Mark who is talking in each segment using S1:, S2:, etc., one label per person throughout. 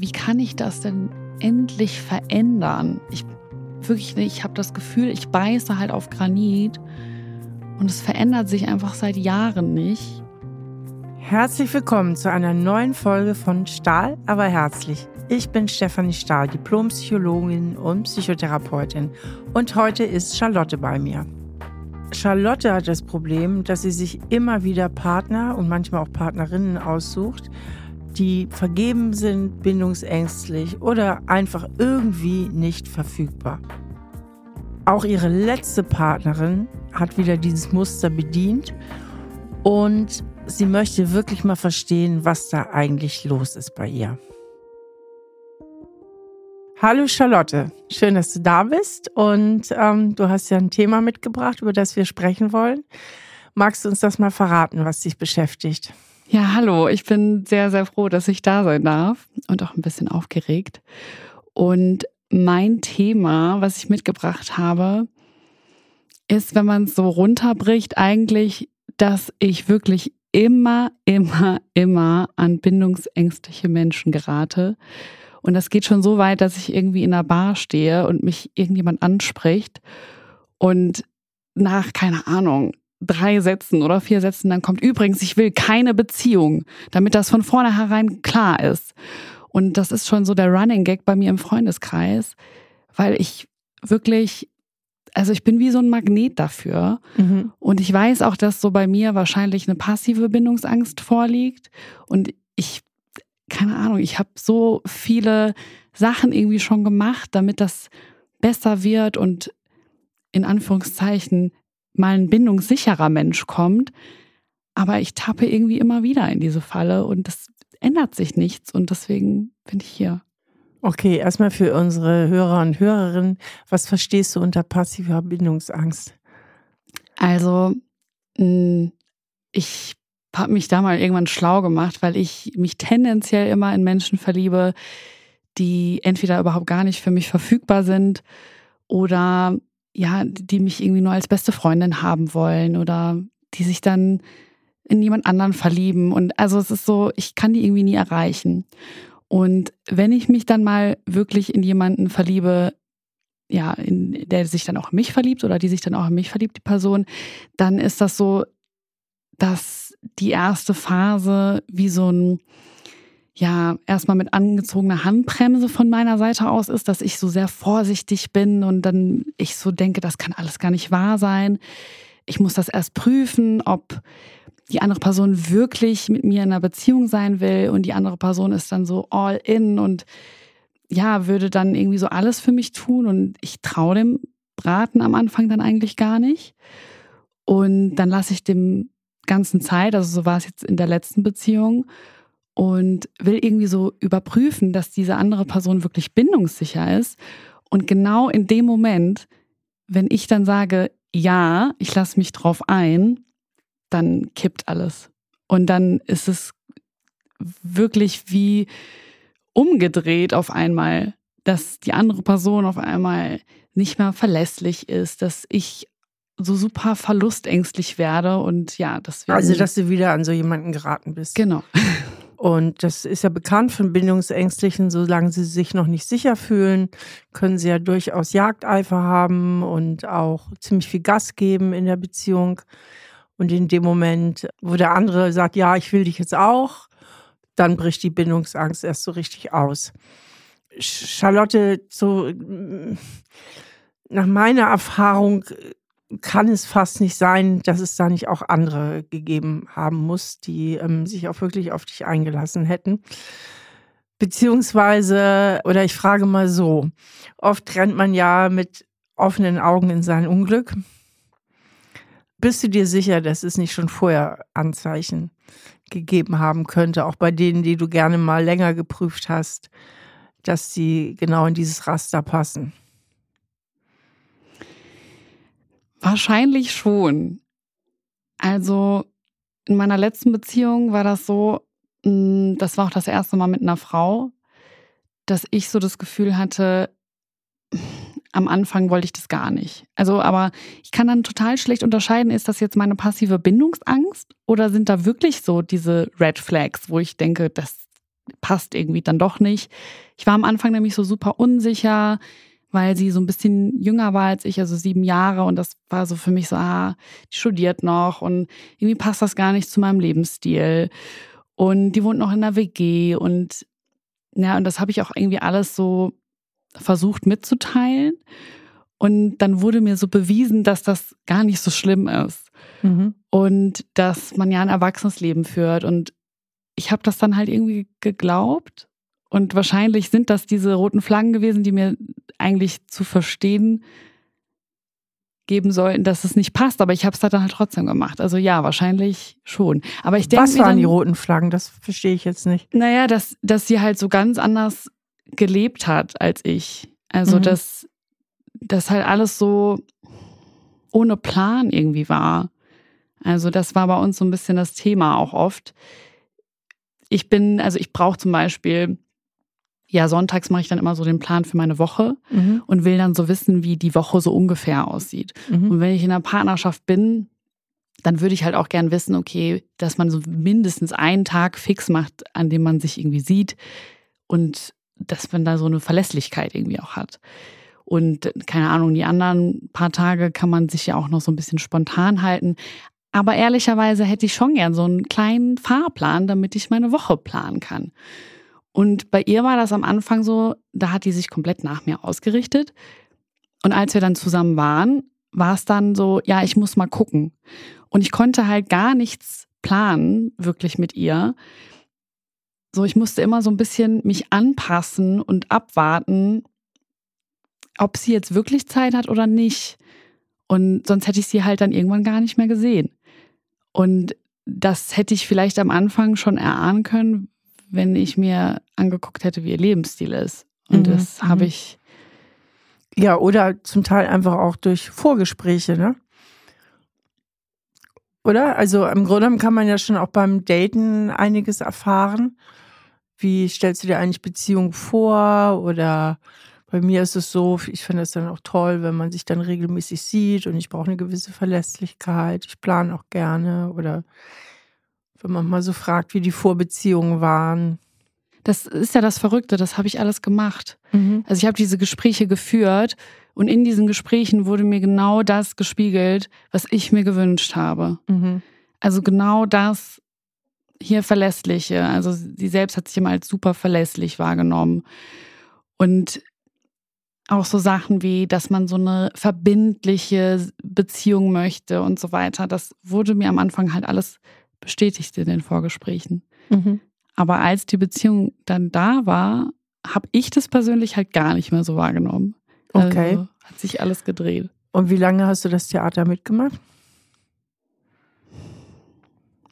S1: wie kann ich das denn endlich verändern? Ich wirklich nicht, ich habe das Gefühl, ich beiße halt auf Granit und es verändert sich einfach seit Jahren nicht.
S2: Herzlich willkommen zu einer neuen Folge von Stahl, aber herzlich. Ich bin Stefanie Stahl, Diplompsychologin und Psychotherapeutin und heute ist Charlotte bei mir. Charlotte hat das Problem, dass sie sich immer wieder Partner und manchmal auch Partnerinnen aussucht, die vergeben sind, bindungsängstlich oder einfach irgendwie nicht verfügbar. Auch ihre letzte Partnerin hat wieder dieses Muster bedient und sie möchte wirklich mal verstehen, was da eigentlich los ist bei ihr. Hallo Charlotte, schön, dass du da bist und ähm, du hast ja ein Thema mitgebracht, über das wir sprechen wollen. Magst du uns das mal verraten, was dich beschäftigt?
S1: Ja, hallo, ich bin sehr, sehr froh, dass ich da sein darf und auch ein bisschen aufgeregt. Und mein Thema, was ich mitgebracht habe, ist, wenn man es so runterbricht, eigentlich, dass ich wirklich immer, immer, immer an bindungsängstliche Menschen gerate. Und das geht schon so weit, dass ich irgendwie in einer Bar stehe und mich irgendjemand anspricht und nach, keine Ahnung, drei Sätzen oder vier Sätzen dann kommt, übrigens, ich will keine Beziehung, damit das von vornherein klar ist. Und das ist schon so der Running Gag bei mir im Freundeskreis, weil ich wirklich, also ich bin wie so ein Magnet dafür. Mhm. Und ich weiß auch, dass so bei mir wahrscheinlich eine passive Bindungsangst vorliegt. Und ich, keine Ahnung, ich habe so viele Sachen irgendwie schon gemacht, damit das besser wird und in Anführungszeichen mal ein bindungssicherer Mensch kommt. Aber ich tappe irgendwie immer wieder in diese Falle und es ändert sich nichts und deswegen bin ich hier.
S2: Okay, erstmal für unsere Hörer und Hörerinnen, was verstehst du unter passiver Bindungsangst?
S1: Also, hm, ich habe mich da mal irgendwann schlau gemacht, weil ich mich tendenziell immer in Menschen verliebe, die entweder überhaupt gar nicht für mich verfügbar sind oder ja, die mich irgendwie nur als beste Freundin haben wollen oder die sich dann in jemand anderen verlieben. Und also es ist so, ich kann die irgendwie nie erreichen. Und wenn ich mich dann mal wirklich in jemanden verliebe, ja, in, der sich dann auch in mich verliebt oder die sich dann auch in mich verliebt, die Person, dann ist das so, dass die erste Phase wie so ein ja erstmal mit angezogener Handbremse von meiner Seite aus ist, dass ich so sehr vorsichtig bin und dann ich so denke, das kann alles gar nicht wahr sein. Ich muss das erst prüfen, ob die andere Person wirklich mit mir in einer Beziehung sein will und die andere Person ist dann so all in und ja, würde dann irgendwie so alles für mich tun und ich traue dem Braten am Anfang dann eigentlich gar nicht. Und dann lasse ich dem ganzen Zeit, also so war es jetzt in der letzten Beziehung, und will irgendwie so überprüfen, dass diese andere Person wirklich bindungssicher ist. Und genau in dem Moment, wenn ich dann sage, ja, ich lasse mich drauf ein, dann kippt alles. Und dann ist es wirklich wie umgedreht auf einmal, dass die andere Person auf einmal nicht mehr verlässlich ist, dass ich so super verlustängstlich werde und ja,
S2: das Also, dass du wieder an so jemanden geraten bist.
S1: Genau.
S2: Und das ist ja bekannt von Bindungsängstlichen, solange sie sich noch nicht sicher fühlen, können sie ja durchaus Jagdeifer haben und auch ziemlich viel Gas geben in der Beziehung. Und in dem Moment, wo der andere sagt, ja, ich will dich jetzt auch, dann bricht die Bindungsangst erst so richtig aus. Charlotte, so nach meiner Erfahrung kann es fast nicht sein, dass es da nicht auch andere gegeben haben muss, die ähm, sich auch wirklich auf dich eingelassen hätten. Beziehungsweise, oder ich frage mal so, oft rennt man ja mit offenen Augen in sein Unglück. Bist du dir sicher, dass es nicht schon vorher Anzeichen gegeben haben könnte, auch bei denen, die du gerne mal länger geprüft hast, dass sie genau in dieses Raster passen?
S1: Wahrscheinlich schon. Also in meiner letzten Beziehung war das so, mm, das war auch das erste Mal mit einer Frau, dass ich so das Gefühl hatte, am Anfang wollte ich das gar nicht. Also, aber ich kann dann total schlecht unterscheiden, ist das jetzt meine passive Bindungsangst oder sind da wirklich so diese Red Flags, wo ich denke, das passt irgendwie dann doch nicht. Ich war am Anfang nämlich so super unsicher, weil sie so ein bisschen jünger war als ich, also sieben Jahre. Und das war so für mich so, ah, die studiert noch und irgendwie passt das gar nicht zu meinem Lebensstil. Und die wohnt noch in der WG und ja, und das habe ich auch irgendwie alles so versucht mitzuteilen. Und dann wurde mir so bewiesen, dass das gar nicht so schlimm ist. Mhm. Und dass man ja ein erwachsenes Leben führt. Und ich habe das dann halt irgendwie geglaubt. Und wahrscheinlich sind das diese roten Flaggen gewesen, die mir eigentlich zu verstehen geben sollten, dass es nicht passt. Aber ich habe es dann halt trotzdem gemacht. Also ja, wahrscheinlich schon. Aber ich denke
S2: Was waren dann, die roten Flaggen? Das verstehe ich jetzt nicht.
S1: Naja, dass, dass sie halt so ganz anders gelebt hat als ich. Also mhm. dass das halt alles so ohne Plan irgendwie war. Also das war bei uns so ein bisschen das Thema auch oft. Ich bin, also ich brauche zum Beispiel ja, sonntags mache ich dann immer so den Plan für meine Woche mhm. und will dann so wissen, wie die Woche so ungefähr aussieht. Mhm. Und wenn ich in einer Partnerschaft bin, dann würde ich halt auch gern wissen, okay, dass man so mindestens einen Tag fix macht, an dem man sich irgendwie sieht und dass man da so eine Verlässlichkeit irgendwie auch hat. Und keine Ahnung, die anderen paar Tage kann man sich ja auch noch so ein bisschen spontan halten. Aber ehrlicherweise hätte ich schon gern so einen kleinen Fahrplan, damit ich meine Woche planen kann. Und bei ihr war das am Anfang so, da hat die sich komplett nach mir ausgerichtet. Und als wir dann zusammen waren, war es dann so, ja, ich muss mal gucken. Und ich konnte halt gar nichts planen, wirklich mit ihr. So, ich musste immer so ein bisschen mich anpassen und abwarten, ob sie jetzt wirklich Zeit hat oder nicht. Und sonst hätte ich sie halt dann irgendwann gar nicht mehr gesehen. Und das hätte ich vielleicht am Anfang schon erahnen können, wenn ich mir angeguckt hätte, wie ihr Lebensstil ist. Und mhm. das habe mhm. ich.
S2: Ja, oder zum Teil einfach auch durch Vorgespräche, ne? Oder? Also im Grunde kann man ja schon auch beim Daten einiges erfahren. Wie stellst du dir eigentlich Beziehung vor? Oder bei mir ist es so, ich finde es dann auch toll, wenn man sich dann regelmäßig sieht und ich brauche eine gewisse Verlässlichkeit. Ich plane auch gerne. Oder wenn man mal so fragt, wie die Vorbeziehungen waren.
S1: Das ist ja das Verrückte, das habe ich alles gemacht. Mhm. Also ich habe diese Gespräche geführt und in diesen Gesprächen wurde mir genau das gespiegelt, was ich mir gewünscht habe. Mhm. Also genau das hier Verlässliche. Also sie selbst hat sich immer als super verlässlich wahrgenommen. Und auch so Sachen wie, dass man so eine verbindliche Beziehung möchte und so weiter. Das wurde mir am Anfang halt alles bestätigt in den Vorgesprächen. Mhm. Aber als die Beziehung dann da war, habe ich das persönlich halt gar nicht mehr so wahrgenommen.
S2: Okay.
S1: Also hat sich alles gedreht.
S2: Und wie lange hast du das Theater mitgemacht?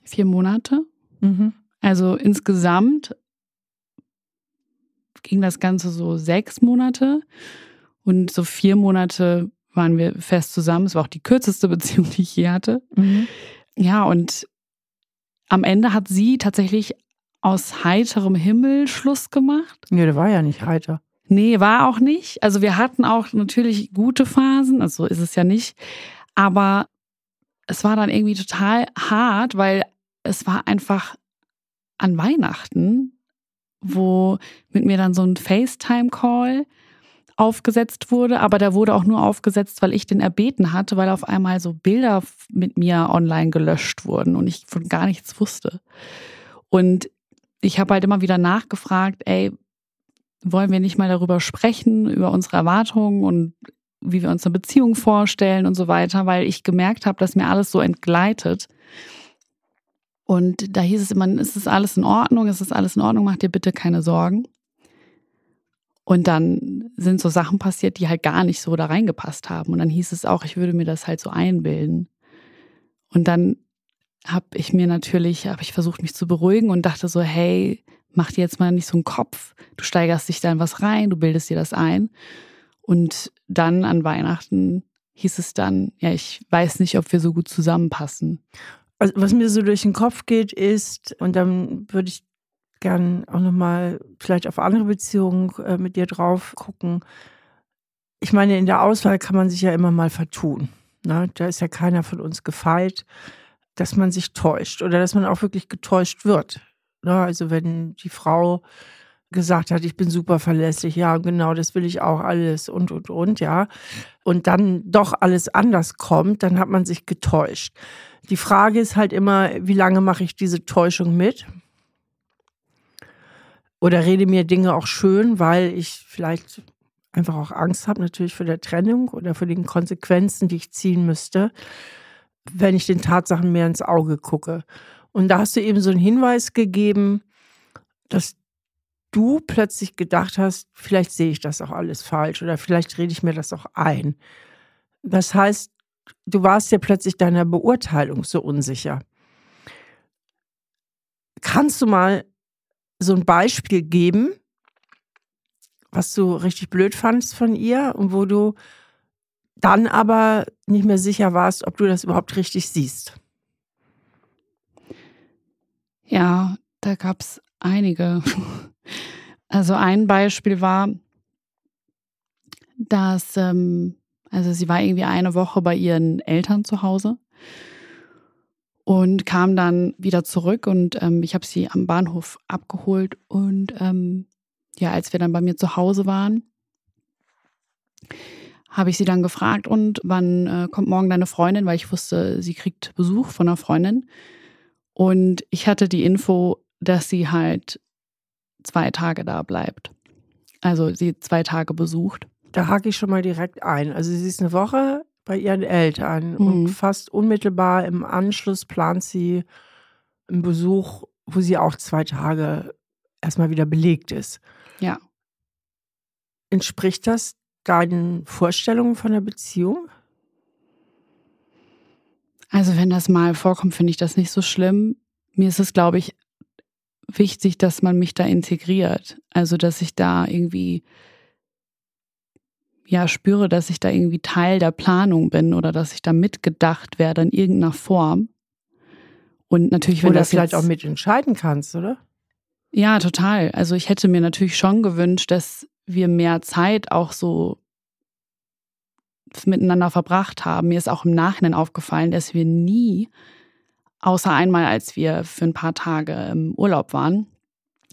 S1: Vier Monate. Mhm. Also insgesamt ging das Ganze so sechs Monate. Und so vier Monate waren wir fest zusammen. Es war auch die kürzeste Beziehung, die ich je hatte. Mhm. Ja, und am Ende hat sie tatsächlich aus heiterem Himmel Schluss gemacht.
S2: Nee, der war ja nicht heiter.
S1: Nee, war auch nicht. Also wir hatten auch natürlich gute Phasen, also so ist es ja nicht. Aber es war dann irgendwie total hart, weil es war einfach an Weihnachten, wo mit mir dann so ein FaceTime-Call aufgesetzt wurde, aber der wurde auch nur aufgesetzt, weil ich den erbeten hatte, weil auf einmal so Bilder mit mir online gelöscht wurden und ich von gar nichts wusste. Und ich habe halt immer wieder nachgefragt, ey, wollen wir nicht mal darüber sprechen, über unsere Erwartungen und wie wir uns eine Beziehung vorstellen und so weiter, weil ich gemerkt habe, dass mir alles so entgleitet. Und da hieß es immer, ist es alles in Ordnung, ist es alles in Ordnung, mach dir bitte keine Sorgen. Und dann sind so Sachen passiert, die halt gar nicht so da reingepasst haben. Und dann hieß es auch, ich würde mir das halt so einbilden. Und dann habe ich mir natürlich, habe ich versucht, mich zu beruhigen und dachte so, hey, mach dir jetzt mal nicht so einen Kopf. Du steigerst dich da in was rein, du bildest dir das ein. Und dann an Weihnachten hieß es dann, ja, ich weiß nicht, ob wir so gut zusammenpassen.
S2: Also was mir so durch den Kopf geht, ist, und dann würde ich gern auch nochmal vielleicht auf andere Beziehungen äh, mit dir drauf gucken. Ich meine, in der Auswahl kann man sich ja immer mal vertun. Ne? Da ist ja keiner von uns gefeit, dass man sich täuscht oder dass man auch wirklich getäuscht wird. Ne? Also wenn die Frau gesagt hat, ich bin super verlässlich, ja, genau, das will ich auch alles und, und, und, ja. Und dann doch alles anders kommt, dann hat man sich getäuscht. Die Frage ist halt immer, wie lange mache ich diese Täuschung mit? Oder rede mir Dinge auch schön, weil ich vielleicht einfach auch Angst habe, natürlich vor der Trennung oder vor den Konsequenzen, die ich ziehen müsste, wenn ich den Tatsachen mehr ins Auge gucke. Und da hast du eben so einen Hinweis gegeben, dass du plötzlich gedacht hast, vielleicht sehe ich das auch alles falsch oder vielleicht rede ich mir das auch ein. Das heißt, du warst ja plötzlich deiner Beurteilung so unsicher. Kannst du mal so ein Beispiel geben, was du richtig blöd fandst von ihr und wo du dann aber nicht mehr sicher warst, ob du das überhaupt richtig siehst?
S1: Ja, da gab es einige. Also ein Beispiel war, dass, ähm, also sie war irgendwie eine Woche bei ihren Eltern zu Hause und kam dann wieder zurück und ähm, ich habe sie am Bahnhof abgeholt und ähm, ja, als wir dann bei mir zu Hause waren, habe ich sie dann gefragt und wann äh, kommt morgen deine Freundin, weil ich wusste, sie kriegt Besuch von einer Freundin. Und ich hatte die Info, dass sie halt zwei Tage da bleibt. Also sie zwei Tage besucht.
S2: Da hake ich schon mal direkt ein. Also sie ist eine Woche bei ihren Eltern mhm. und fast unmittelbar im Anschluss plant sie einen Besuch, wo sie auch zwei Tage erstmal wieder belegt ist.
S1: Ja.
S2: Entspricht das deinen Vorstellungen von der Beziehung?
S1: Also wenn das mal vorkommt, finde ich das nicht so schlimm. Mir ist es, glaube ich, wichtig, dass man mich da integriert. Also dass ich da irgendwie ja spüre, dass ich da irgendwie Teil der Planung bin oder dass ich da mitgedacht werde in irgendeiner Form. Und natürlich, wenn
S2: oder
S1: das
S2: vielleicht
S1: jetzt,
S2: auch mitentscheiden kannst, oder?
S1: Ja, total. Also ich hätte mir natürlich schon gewünscht, dass wir mehr Zeit auch so miteinander verbracht haben. Mir ist auch im Nachhinein aufgefallen, dass wir nie, außer einmal, als wir für ein paar Tage im Urlaub waren,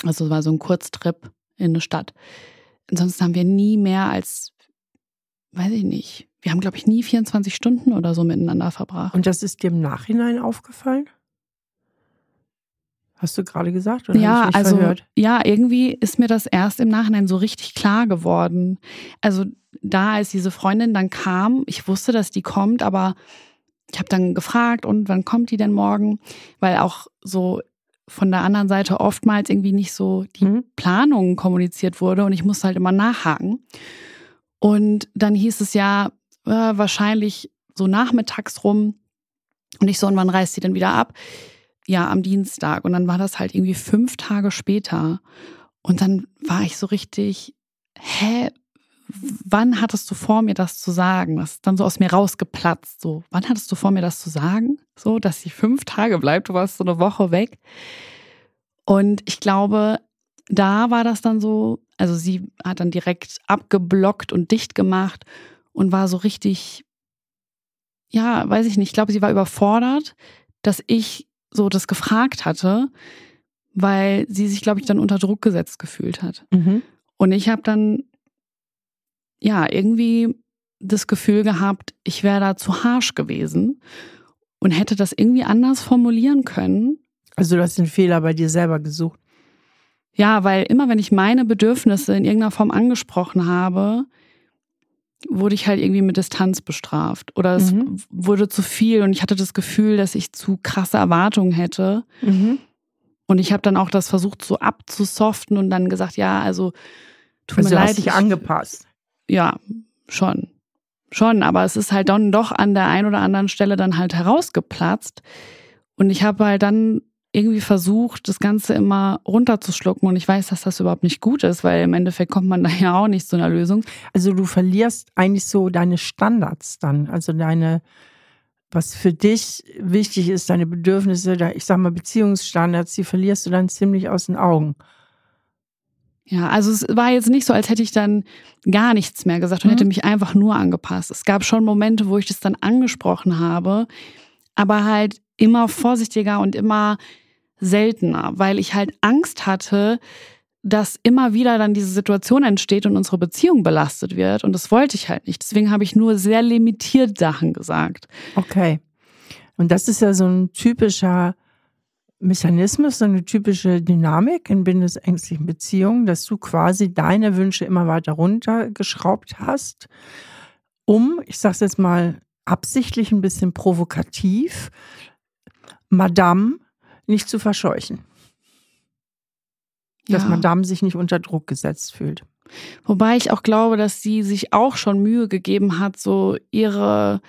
S1: also es war so ein Kurztrip in eine Stadt, ansonsten haben wir nie mehr als, weiß ich nicht, wir haben, glaube ich, nie 24 Stunden oder so miteinander verbracht.
S2: Und das ist dir im Nachhinein aufgefallen? Hast du gerade gesagt? Oder
S1: ja, also
S2: verhört?
S1: ja, irgendwie ist mir das erst im Nachhinein so richtig klar geworden. Also da, als diese Freundin dann kam, ich wusste, dass die kommt, aber ich habe dann gefragt, und wann kommt die denn morgen? Weil auch so von der anderen Seite oftmals irgendwie nicht so die mhm. Planung kommuniziert wurde und ich musste halt immer nachhaken. Und dann hieß es ja äh, wahrscheinlich so nachmittags rum und ich so, und wann reist sie denn wieder ab? ja, am Dienstag. Und dann war das halt irgendwie fünf Tage später. Und dann war ich so richtig, hä, wann hattest du vor, mir das zu sagen? Das ist dann so aus mir rausgeplatzt. So, wann hattest du vor, mir das zu sagen? So, dass sie fünf Tage bleibt, du warst so eine Woche weg. Und ich glaube, da war das dann so, also sie hat dann direkt abgeblockt und dicht gemacht und war so richtig, ja, weiß ich nicht, ich glaube, sie war überfordert, dass ich so das gefragt hatte, weil sie sich, glaube ich, dann unter Druck gesetzt gefühlt hat. Mhm. Und ich habe dann, ja, irgendwie das Gefühl gehabt, ich wäre da zu harsh gewesen und hätte das irgendwie anders formulieren können.
S2: Also du hast den Fehler bei dir selber gesucht.
S1: Ja, weil immer wenn ich meine Bedürfnisse in irgendeiner Form angesprochen habe, wurde ich halt irgendwie mit Distanz bestraft oder es mhm. wurde zu viel und ich hatte das Gefühl, dass ich zu krasse Erwartungen hätte. Mhm. Und ich habe dann auch das versucht so abzusoften und dann gesagt, ja, also
S2: tut also mir leid. Hast dich angepasst.
S1: Ja, schon. Schon, aber es ist halt dann doch an der einen oder anderen Stelle dann halt herausgeplatzt. Und ich habe halt dann irgendwie versucht, das Ganze immer runterzuschlucken. Und ich weiß, dass das überhaupt nicht gut ist, weil im Endeffekt kommt man da ja auch nicht zu einer Lösung.
S2: Also du verlierst eigentlich so deine Standards dann, also deine, was für dich wichtig ist, deine Bedürfnisse, ich sag mal Beziehungsstandards, die verlierst du dann ziemlich aus den Augen.
S1: Ja, also es war jetzt nicht so, als hätte ich dann gar nichts mehr gesagt und mhm. hätte mich einfach nur angepasst. Es gab schon Momente, wo ich das dann angesprochen habe, aber halt immer vorsichtiger und immer seltener, weil ich halt Angst hatte, dass immer wieder dann diese Situation entsteht und unsere Beziehung belastet wird. Und das wollte ich halt nicht. Deswegen habe ich nur sehr limitiert Sachen gesagt.
S2: Okay. Und das ist ja so ein typischer Mechanismus, so eine typische Dynamik in bindesängstlichen Beziehungen, dass du quasi deine Wünsche immer weiter runtergeschraubt hast, um, ich sage es jetzt mal absichtlich ein bisschen provokativ, Madame nicht zu verscheuchen. Dass ja. Madame sich nicht unter Druck gesetzt fühlt.
S1: Wobei ich auch glaube, dass sie sich auch schon Mühe gegeben hat, so ihre,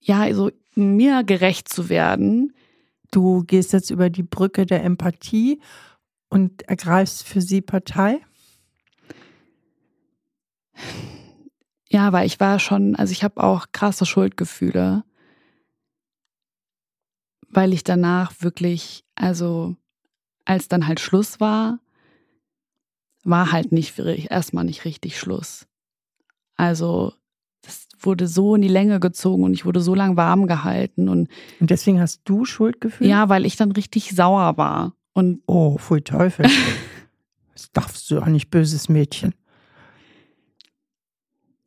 S1: ja, so mir gerecht zu werden
S2: Du gehst jetzt über die Brücke der Empathie und ergreifst für sie Partei?
S1: Ja, weil ich war schon, also ich habe auch krasse Schuldgefühle, weil ich danach wirklich, also als dann halt Schluss war, war halt nicht erstmal nicht richtig Schluss. Also wurde so in die Länge gezogen und ich wurde so lang warm gehalten. Und,
S2: und deswegen hast du Schuldgefühle?
S1: Ja, weil ich dann richtig sauer war. Und
S2: oh, pfui Teufel. das darfst du auch nicht, böses Mädchen.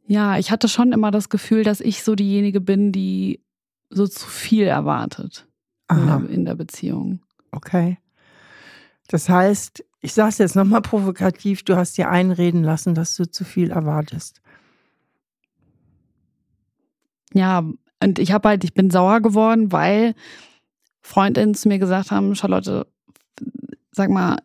S1: Ja, ich hatte schon immer das Gefühl, dass ich so diejenige bin, die so zu viel erwartet in der, in der, Beziehung.
S2: Okay. Das heißt, ich sage es jetzt nochmal provokativ, du hast dir einreden lassen, dass du zu viel erwartest.
S1: Ja, und ich habe halt, ich bin sauer geworden, weil Freundinnen zu mir gesagt haben, Charlotte, sag mal,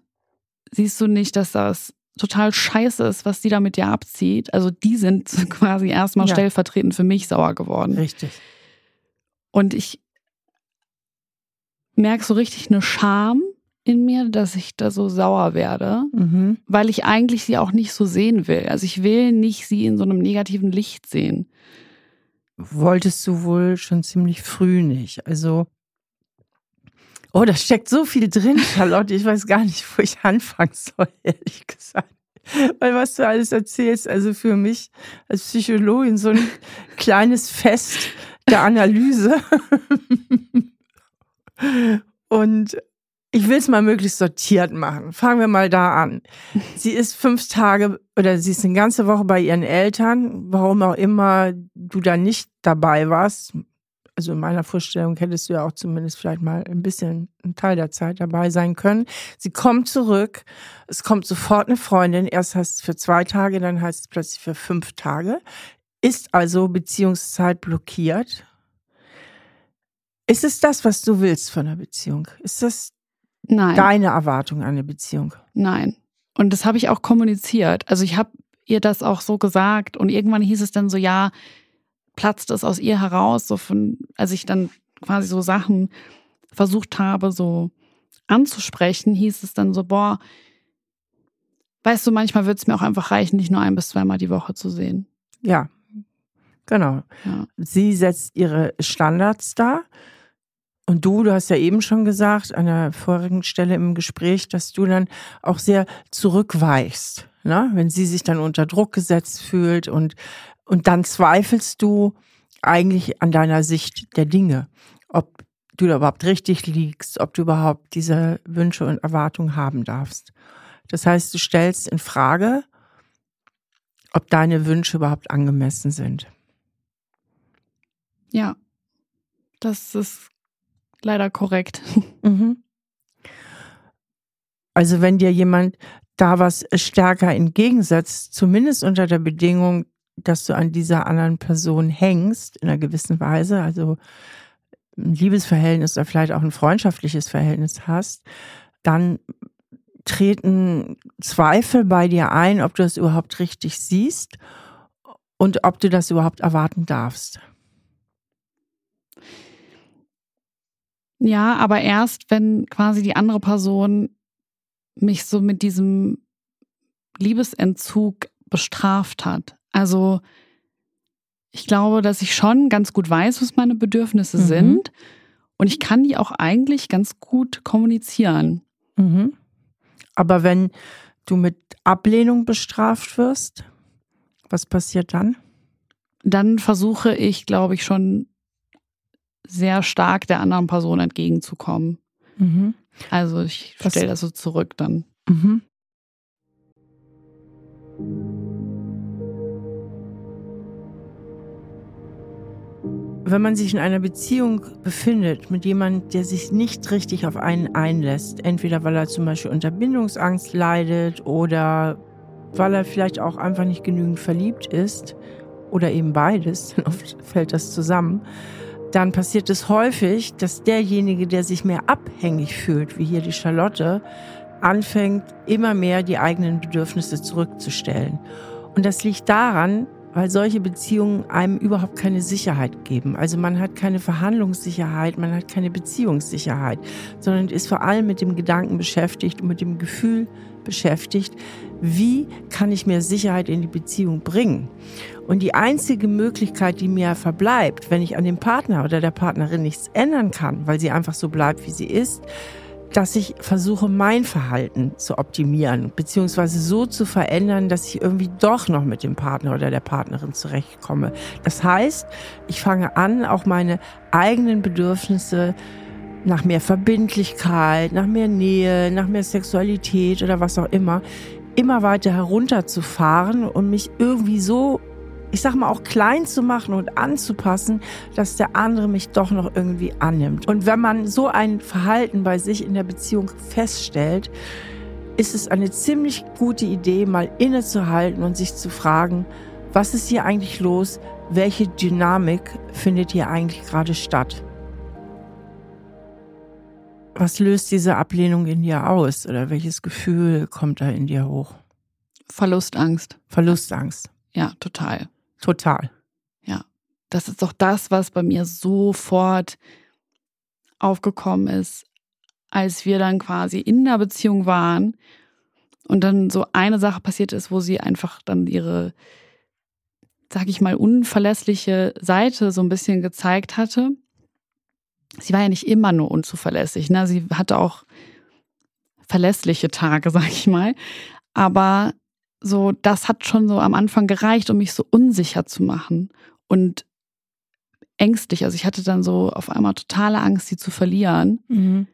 S1: siehst du nicht, dass das total scheiße ist, was die da mit dir abzieht? Also die sind quasi erstmal ja. stellvertretend für mich sauer geworden.
S2: Richtig.
S1: Und ich merke so richtig eine Scham in mir, dass ich da so sauer werde, mhm. weil ich eigentlich sie auch nicht so sehen will. Also ich will nicht sie in so einem negativen Licht sehen
S2: wolltest du wohl schon ziemlich früh nicht. Also, oh, da steckt so viel drin, Charlotte. Ich weiß gar nicht, wo ich anfangen soll, ehrlich gesagt. Weil was du alles erzählst, also für mich als Psychologin so ein kleines Fest der Analyse. Und ich will es mal möglichst sortiert machen. Fangen wir mal da an. Sie ist fünf Tage oder sie ist eine ganze Woche bei ihren Eltern. Warum auch immer du da nicht dabei warst. Also in meiner Vorstellung hättest du ja auch zumindest vielleicht mal ein bisschen einen Teil der Zeit dabei sein können. Sie kommt zurück. Es kommt sofort eine Freundin. Erst heißt es für zwei Tage, dann heißt es plötzlich für fünf Tage. Ist also Beziehungszeit blockiert. Ist es das, was du willst von einer Beziehung? Ist das
S1: Nein.
S2: deine Erwartung an eine Beziehung?
S1: Nein. Und das habe ich auch kommuniziert. Also ich habe ihr das auch so gesagt und irgendwann hieß es dann so, ja, platzt es aus ihr heraus, so von, als ich dann quasi so Sachen versucht habe, so anzusprechen, hieß es dann so, boah, weißt du, manchmal würde es mir auch einfach reichen, nicht nur ein bis zweimal die Woche zu sehen.
S2: Ja, genau. Ja. Sie setzt ihre Standards dar und du, du hast ja eben schon gesagt, an der vorigen Stelle im Gespräch, dass du dann auch sehr zurückweichst, ne? wenn sie sich dann unter Druck gesetzt fühlt und, und dann zweifelst du eigentlich an deiner Sicht der Dinge, ob du da überhaupt richtig liegst, ob du überhaupt diese Wünsche und Erwartungen haben darfst. Das heißt, du stellst in Frage, ob deine Wünsche überhaupt angemessen sind.
S1: Ja, das ist leider korrekt. Mhm.
S2: Also wenn dir jemand da was stärker entgegensetzt, zumindest unter der Bedingung, dass du an dieser anderen Person hängst, in einer gewissen Weise, also ein Liebesverhältnis oder vielleicht auch ein freundschaftliches Verhältnis hast, dann treten Zweifel bei dir ein, ob du das überhaupt richtig siehst und ob du das überhaupt erwarten darfst.
S1: Ja, aber erst, wenn quasi die andere Person mich so mit diesem Liebesentzug bestraft hat. Also ich glaube, dass ich schon ganz gut weiß, was meine Bedürfnisse mhm. sind. Und ich kann die auch eigentlich ganz gut kommunizieren.
S2: Mhm. Aber wenn du mit Ablehnung bestraft wirst, was passiert dann?
S1: Dann versuche ich, glaube ich, schon sehr stark der anderen Person entgegenzukommen. Mhm. Also ich stelle das so zurück dann.
S2: Mhm. Wenn man sich in einer Beziehung befindet mit jemandem, der sich nicht richtig auf einen einlässt, entweder weil er zum Beispiel unter Bindungsangst leidet oder weil er vielleicht auch einfach nicht genügend verliebt ist oder eben beides, oft fällt das zusammen, dann passiert es häufig, dass derjenige, der sich mehr abhängig fühlt, wie hier die Charlotte, anfängt, immer mehr die eigenen Bedürfnisse zurückzustellen. Und das liegt daran, weil solche Beziehungen einem überhaupt keine Sicherheit geben. Also man hat keine Verhandlungssicherheit, man hat keine Beziehungssicherheit, sondern ist vor allem mit dem Gedanken beschäftigt und mit dem Gefühl beschäftigt, wie kann ich mir Sicherheit in die Beziehung bringen? Und die einzige Möglichkeit, die mir verbleibt, wenn ich an dem Partner oder der Partnerin nichts ändern kann, weil sie einfach so bleibt, wie sie ist, dass ich versuche, mein Verhalten zu optimieren, beziehungsweise so zu verändern, dass ich irgendwie doch noch mit dem Partner oder der Partnerin zurechtkomme. Das heißt, ich fange an, auch meine eigenen Bedürfnisse nach mehr Verbindlichkeit, nach mehr Nähe, nach mehr Sexualität oder was auch immer, immer weiter herunterzufahren und mich irgendwie so ich sag mal, auch klein zu machen und anzupassen, dass der andere mich doch noch irgendwie annimmt. Und wenn man so ein Verhalten bei sich in der Beziehung feststellt, ist es eine ziemlich gute Idee, mal innezuhalten und sich zu fragen, was ist hier eigentlich los? Welche Dynamik findet hier eigentlich gerade statt? Was löst diese Ablehnung in dir aus oder welches Gefühl kommt da in dir hoch?
S1: Verlustangst.
S2: Verlustangst.
S1: Ja, total.
S2: Total.
S1: Ja, das ist doch das, was bei mir sofort aufgekommen ist, als wir dann quasi in der Beziehung waren und dann so eine Sache passiert ist, wo sie einfach dann ihre, sag ich mal, unverlässliche Seite so ein bisschen gezeigt hatte. Sie war ja nicht immer nur unzuverlässig, ne? Sie hatte auch verlässliche Tage, sag ich mal. Aber so, das hat schon so am Anfang gereicht, um mich so unsicher zu machen und ängstlich. Also ich hatte dann so auf einmal totale Angst, sie zu verlieren. Mhm.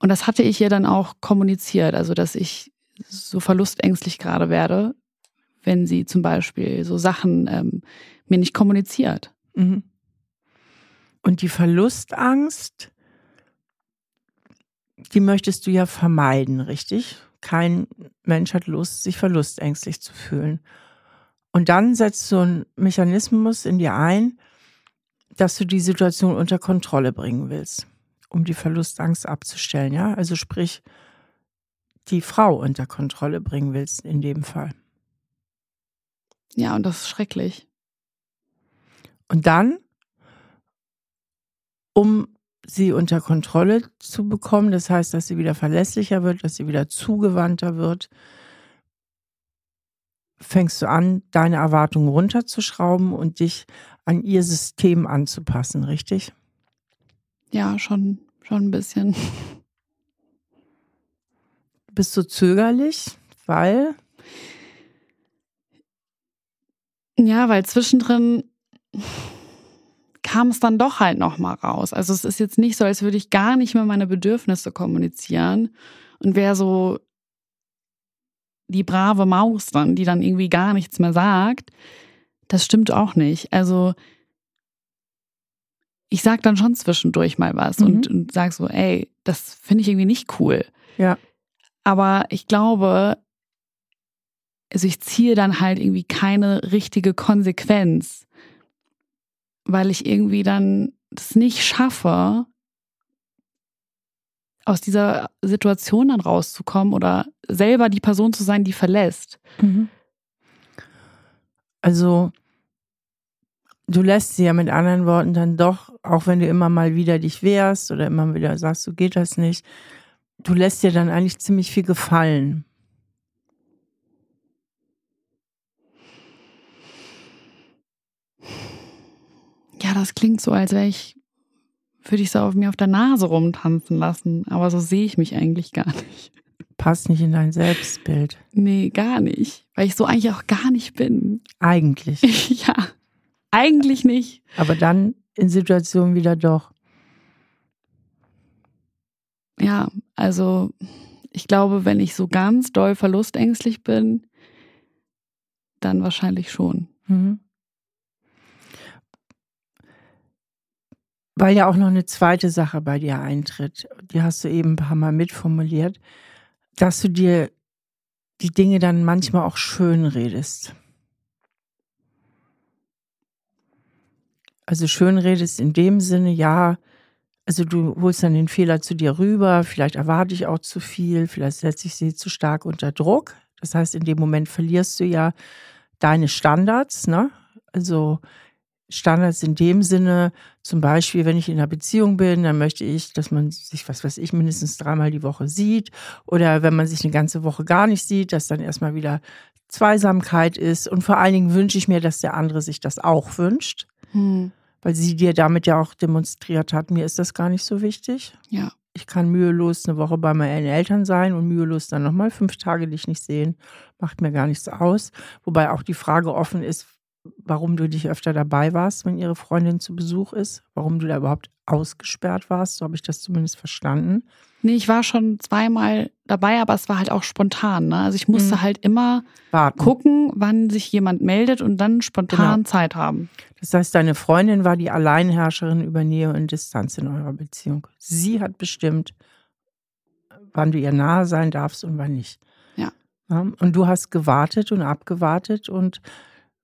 S1: Und das hatte ich ihr dann auch kommuniziert, also dass ich so verlustängstlich gerade werde, wenn sie zum Beispiel so Sachen ähm, mir nicht kommuniziert. Mhm.
S2: Und die Verlustangst, die möchtest du ja vermeiden, richtig? kein Mensch hat Lust, sich verlustängstlich zu fühlen. Und dann setzt so ein Mechanismus in dir ein, dass du die Situation unter Kontrolle bringen willst, um die Verlustangst abzustellen, ja? Also sprich, die Frau unter Kontrolle bringen willst in dem Fall.
S1: Ja, und das ist schrecklich.
S2: Und dann, um sie unter Kontrolle zu bekommen. Das heißt, dass sie wieder verlässlicher wird, dass sie wieder zugewandter wird. Fängst du an, deine Erwartungen runterzuschrauben und dich an ihr System anzupassen, richtig?
S1: Ja, schon, schon ein bisschen.
S2: Bist du zögerlich, weil?
S1: Ja, weil zwischendrin kam es dann doch halt nochmal raus. Also es ist jetzt nicht so, als würde ich gar nicht mehr meine Bedürfnisse kommunizieren und wäre so die brave Maus dann, die dann irgendwie gar nichts mehr sagt. Das stimmt auch nicht. Also ich sag dann schon zwischendurch mal was mhm. und, und sag so, ey, das finde ich irgendwie nicht cool.
S2: Ja.
S1: Aber ich glaube, also ich ziehe dann halt irgendwie keine richtige Konsequenz weil ich irgendwie dann das nicht schaffe, aus dieser Situation dann rauszukommen oder selber die Person zu sein, die verlässt. Mhm.
S2: Also du lässt sie ja mit anderen Worten dann doch, auch wenn du immer mal wieder dich wehrst oder immer wieder sagst, so geht das nicht, du lässt dir dann eigentlich ziemlich viel gefallen.
S1: Ja, das klingt so, als wäre ich, würde ich so auf mir auf der Nase rumtanzen lassen. Aber so sehe ich mich eigentlich gar nicht.
S2: Passt nicht in dein Selbstbild.
S1: Nee, gar nicht. Weil ich so eigentlich auch gar nicht bin.
S2: Eigentlich.
S1: ja, eigentlich nicht.
S2: Aber dann in Situationen wieder doch.
S1: ja, also ich glaube, wenn ich so ganz doll verlustängstlich bin, dann wahrscheinlich schon. Mhm.
S2: Weil ja auch noch eine zweite Sache bei dir eintritt, die hast du eben ein paar Mal mitformuliert, dass du dir die Dinge dann manchmal auch schön redest. Also schön redest in dem Sinne, ja, also du holst dann den Fehler zu dir rüber, vielleicht erwarte ich auch zu viel, vielleicht setze ich sie zu stark unter Druck. Das heißt, in dem Moment verlierst du ja deine Standards, ne? Also Standards in dem Sinne, zum Beispiel, wenn ich in einer Beziehung bin, dann möchte ich, dass man sich, was weiß ich, mindestens dreimal die Woche sieht. Oder wenn man sich eine ganze Woche gar nicht sieht, dass dann erstmal wieder Zweisamkeit ist. Und vor allen Dingen wünsche ich mir, dass der andere sich das auch wünscht. Hm. Weil sie dir damit ja auch demonstriert hat, mir ist das gar nicht so wichtig.
S1: Ja.
S2: Ich kann mühelos eine Woche bei meinen Eltern sein und mühelos dann nochmal fünf Tage dich nicht sehen. Macht mir gar nichts aus. Wobei auch die Frage offen ist, warum du dich öfter dabei warst, wenn ihre Freundin zu Besuch ist, warum du da überhaupt ausgesperrt warst, so habe ich das zumindest verstanden.
S1: Nee, ich war schon zweimal dabei, aber es war halt auch spontan. Ne? Also ich musste mhm. halt immer Warten. gucken, wann sich jemand meldet und dann spontan genau. Zeit haben.
S2: Das heißt, deine Freundin war die Alleinherrscherin über Nähe und Distanz in eurer Beziehung. Sie hat bestimmt, wann du ihr nahe sein darfst und wann nicht.
S1: Ja.
S2: ja und du hast gewartet und abgewartet und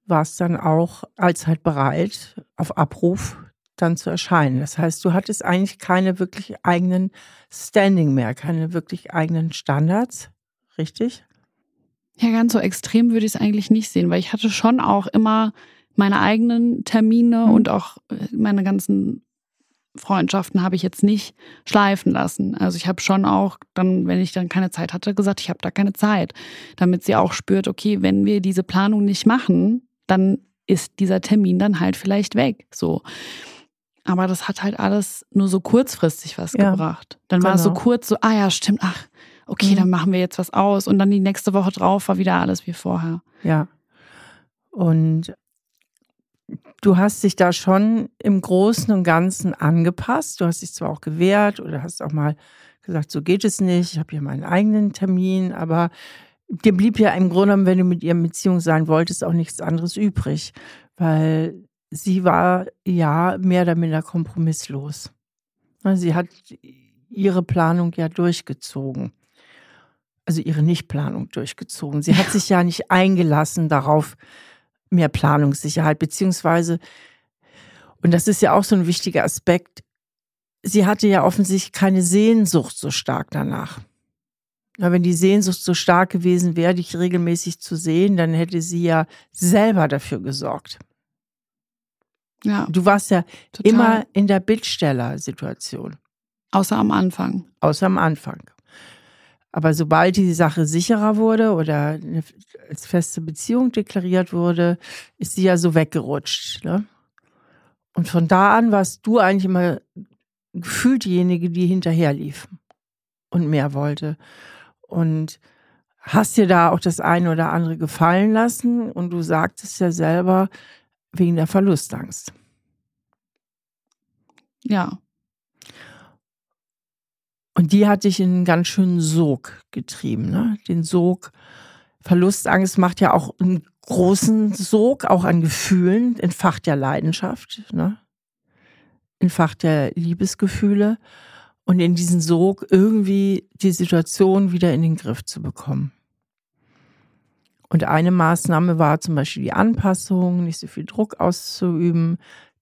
S2: warst dann auch allzeit bereit, auf Abruf dann zu erscheinen. Das heißt, du hattest eigentlich keine wirklich eigenen Standing mehr, keine wirklich eigenen Standards, richtig?
S1: Ja, ganz so extrem würde ich es eigentlich nicht sehen, weil ich hatte schon auch immer meine eigenen Termine mhm. und auch äh, meine ganzen Freundschaften habe ich jetzt nicht schleifen lassen. Also ich habe schon auch dann, wenn ich dann keine Zeit hatte, gesagt, ich habe da keine Zeit, damit sie auch spürt, okay, wenn wir diese Planung nicht machen, dann ist dieser Termin dann halt vielleicht weg. So. Aber das hat halt alles nur so kurzfristig was ja, gebracht. Dann genau. war es so genau. kurz so, ah ja, stimmt, ach, okay, mhm. dann machen wir jetzt was aus. Und dann die nächste Woche drauf war wieder alles wie vorher.
S2: Ja. Und du hast dich da schon im Großen und Ganzen angepasst. Du hast dich zwar auch gewehrt oder hast auch mal gesagt, so geht es nicht, ich habe hier meinen eigenen Termin, aber dir blieb ja im Grunde genommen, wenn du mit ihr in Beziehung sein wolltest, auch nichts anderes übrig, weil sie war ja mehr oder minder kompromisslos. Sie hat ihre Planung ja durchgezogen. Also ihre Nichtplanung durchgezogen. Sie hat sich ja nicht eingelassen darauf, mehr Planungssicherheit, beziehungsweise, und das ist ja auch so ein wichtiger Aspekt, sie hatte ja offensichtlich keine Sehnsucht so stark danach. Ja, wenn die Sehnsucht so stark gewesen wäre, dich regelmäßig zu sehen, dann hätte sie ja selber dafür gesorgt. Ja. Du warst ja total. immer in der Bittsteller-Situation.
S1: Außer am Anfang.
S2: Außer am Anfang. Aber sobald die Sache sicherer wurde oder als feste Beziehung deklariert wurde, ist sie ja so weggerutscht. Ne? Und von da an warst du eigentlich immer gefühlt diejenige, die hinterher lief und mehr wollte und hast dir da auch das eine oder andere gefallen lassen und du sagtest ja selber wegen der Verlustangst.
S1: Ja.
S2: Und die hat dich in einen ganz schönen Sog getrieben, ne? Den Sog. Verlustangst macht ja auch einen großen Sog, auch an Gefühlen, entfacht ja Leidenschaft, ne? Entfacht ja Liebesgefühle und in diesen Sog irgendwie die Situation wieder in den Griff zu bekommen. Und eine Maßnahme war zum Beispiel die Anpassung, nicht so viel Druck auszuüben.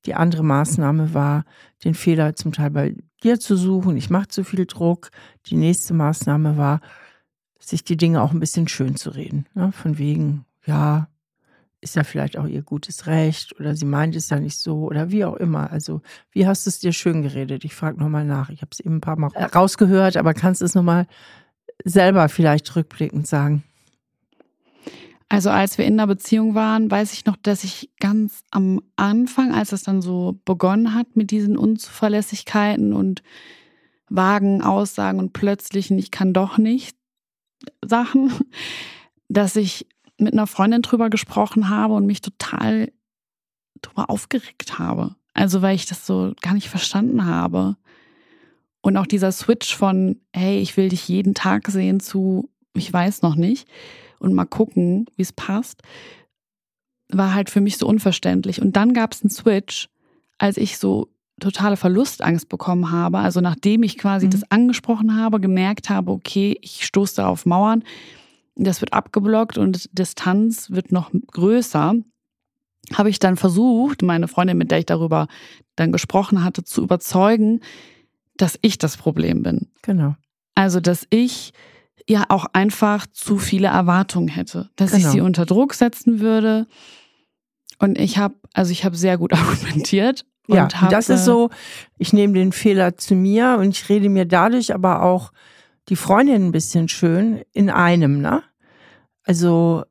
S2: Die andere Maßnahme war, den Fehler zum Teil bei dir zu suchen. Ich mache zu viel Druck. Die nächste Maßnahme war, sich die Dinge auch ein bisschen schön zu reden. Ne? Von wegen, ja, ist ja vielleicht auch ihr gutes Recht oder sie meint es ja nicht so oder wie auch immer. Also, wie hast du es dir schön geredet? Ich frage nochmal nach. Ich habe es eben ein paar Mal rausgehört, aber kannst du es nochmal selber vielleicht rückblickend sagen?
S1: Also als wir in der Beziehung waren, weiß ich noch, dass ich ganz am Anfang, als es dann so begonnen hat mit diesen Unzuverlässigkeiten und vagen Aussagen und plötzlichen Ich kann doch nicht Sachen, dass ich mit einer Freundin drüber gesprochen habe und mich total drüber aufgeregt habe. Also weil ich das so gar nicht verstanden habe. Und auch dieser Switch von, hey, ich will dich jeden Tag sehen zu, ich weiß noch nicht und mal gucken, wie es passt, war halt für mich so unverständlich. Und dann gab es einen Switch, als ich so totale Verlustangst bekommen habe. Also nachdem ich quasi mhm. das angesprochen habe, gemerkt habe, okay, ich stoße da auf Mauern, das wird abgeblockt und Distanz wird noch größer, habe ich dann versucht, meine Freundin, mit der ich darüber dann gesprochen hatte, zu überzeugen, dass ich das Problem bin.
S2: Genau.
S1: Also, dass ich ja auch einfach zu viele Erwartungen hätte, dass genau. ich sie unter Druck setzen würde. Und ich habe, also ich habe sehr gut argumentiert.
S2: ja,
S1: hab,
S2: das ist so, ich nehme den Fehler zu mir und ich rede mir dadurch aber auch die Freundin ein bisschen schön in einem, ne? Also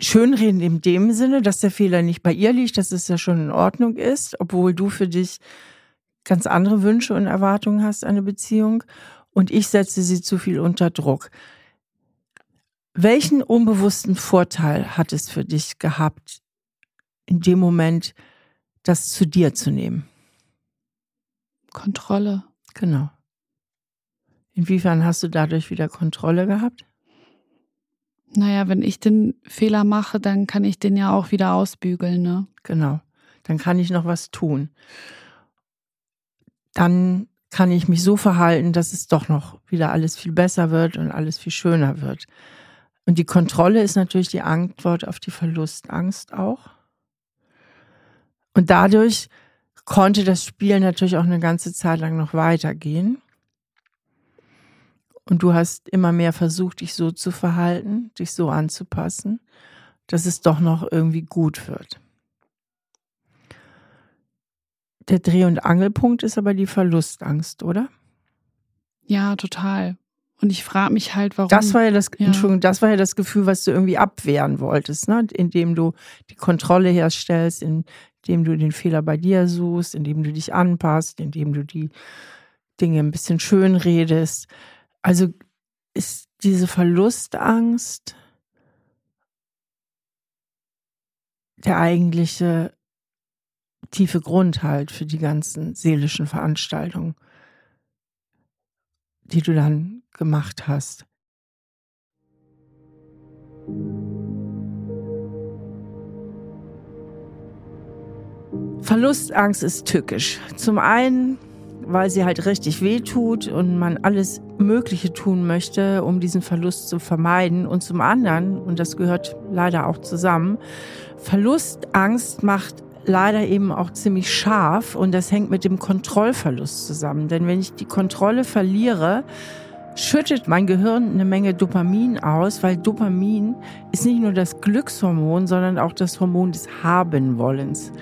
S2: schönreden in dem Sinne, dass der Fehler nicht bei ihr liegt, dass es ja schon in Ordnung ist, obwohl du für dich ganz andere Wünsche und Erwartungen hast an eine Beziehung und ich setze sie zu viel unter Druck. Welchen unbewussten Vorteil hat es für dich gehabt, in dem Moment das zu dir zu nehmen?
S1: Kontrolle.
S2: Genau. Inwiefern hast du dadurch wieder Kontrolle gehabt?
S1: Naja, wenn ich den Fehler mache, dann kann ich den ja auch wieder ausbügeln, ne?
S2: Genau. Dann kann ich noch was tun dann kann ich mich so verhalten, dass es doch noch wieder alles viel besser wird und alles viel schöner wird. Und die Kontrolle ist natürlich die Antwort auf die Verlustangst auch. Und dadurch konnte das Spiel natürlich auch eine ganze Zeit lang noch weitergehen. Und du hast immer mehr versucht, dich so zu verhalten, dich so anzupassen, dass es doch noch irgendwie gut wird. Der Dreh- und Angelpunkt ist aber die Verlustangst, oder?
S1: Ja, total. Und ich frage mich halt, warum.
S2: Das war ja das, ja. Entschuldigung, das war ja das Gefühl, was du irgendwie abwehren wolltest, ne? Indem du die Kontrolle herstellst, indem du den Fehler bei dir suchst, indem du dich anpasst, indem du die Dinge ein bisschen schön redest. Also ist diese Verlustangst der eigentliche tiefe Grund halt für die ganzen seelischen Veranstaltungen, die du dann gemacht hast. Verlustangst ist tückisch. Zum einen, weil sie halt richtig wehtut und man alles Mögliche tun möchte, um diesen Verlust zu vermeiden. Und zum anderen, und das gehört leider auch zusammen, Verlustangst macht leider eben auch ziemlich scharf und das hängt mit dem Kontrollverlust zusammen. Denn wenn ich die Kontrolle verliere, schüttet mein Gehirn eine Menge Dopamin aus, weil Dopamin ist nicht nur das Glückshormon, sondern auch das Hormon des Habenwollens.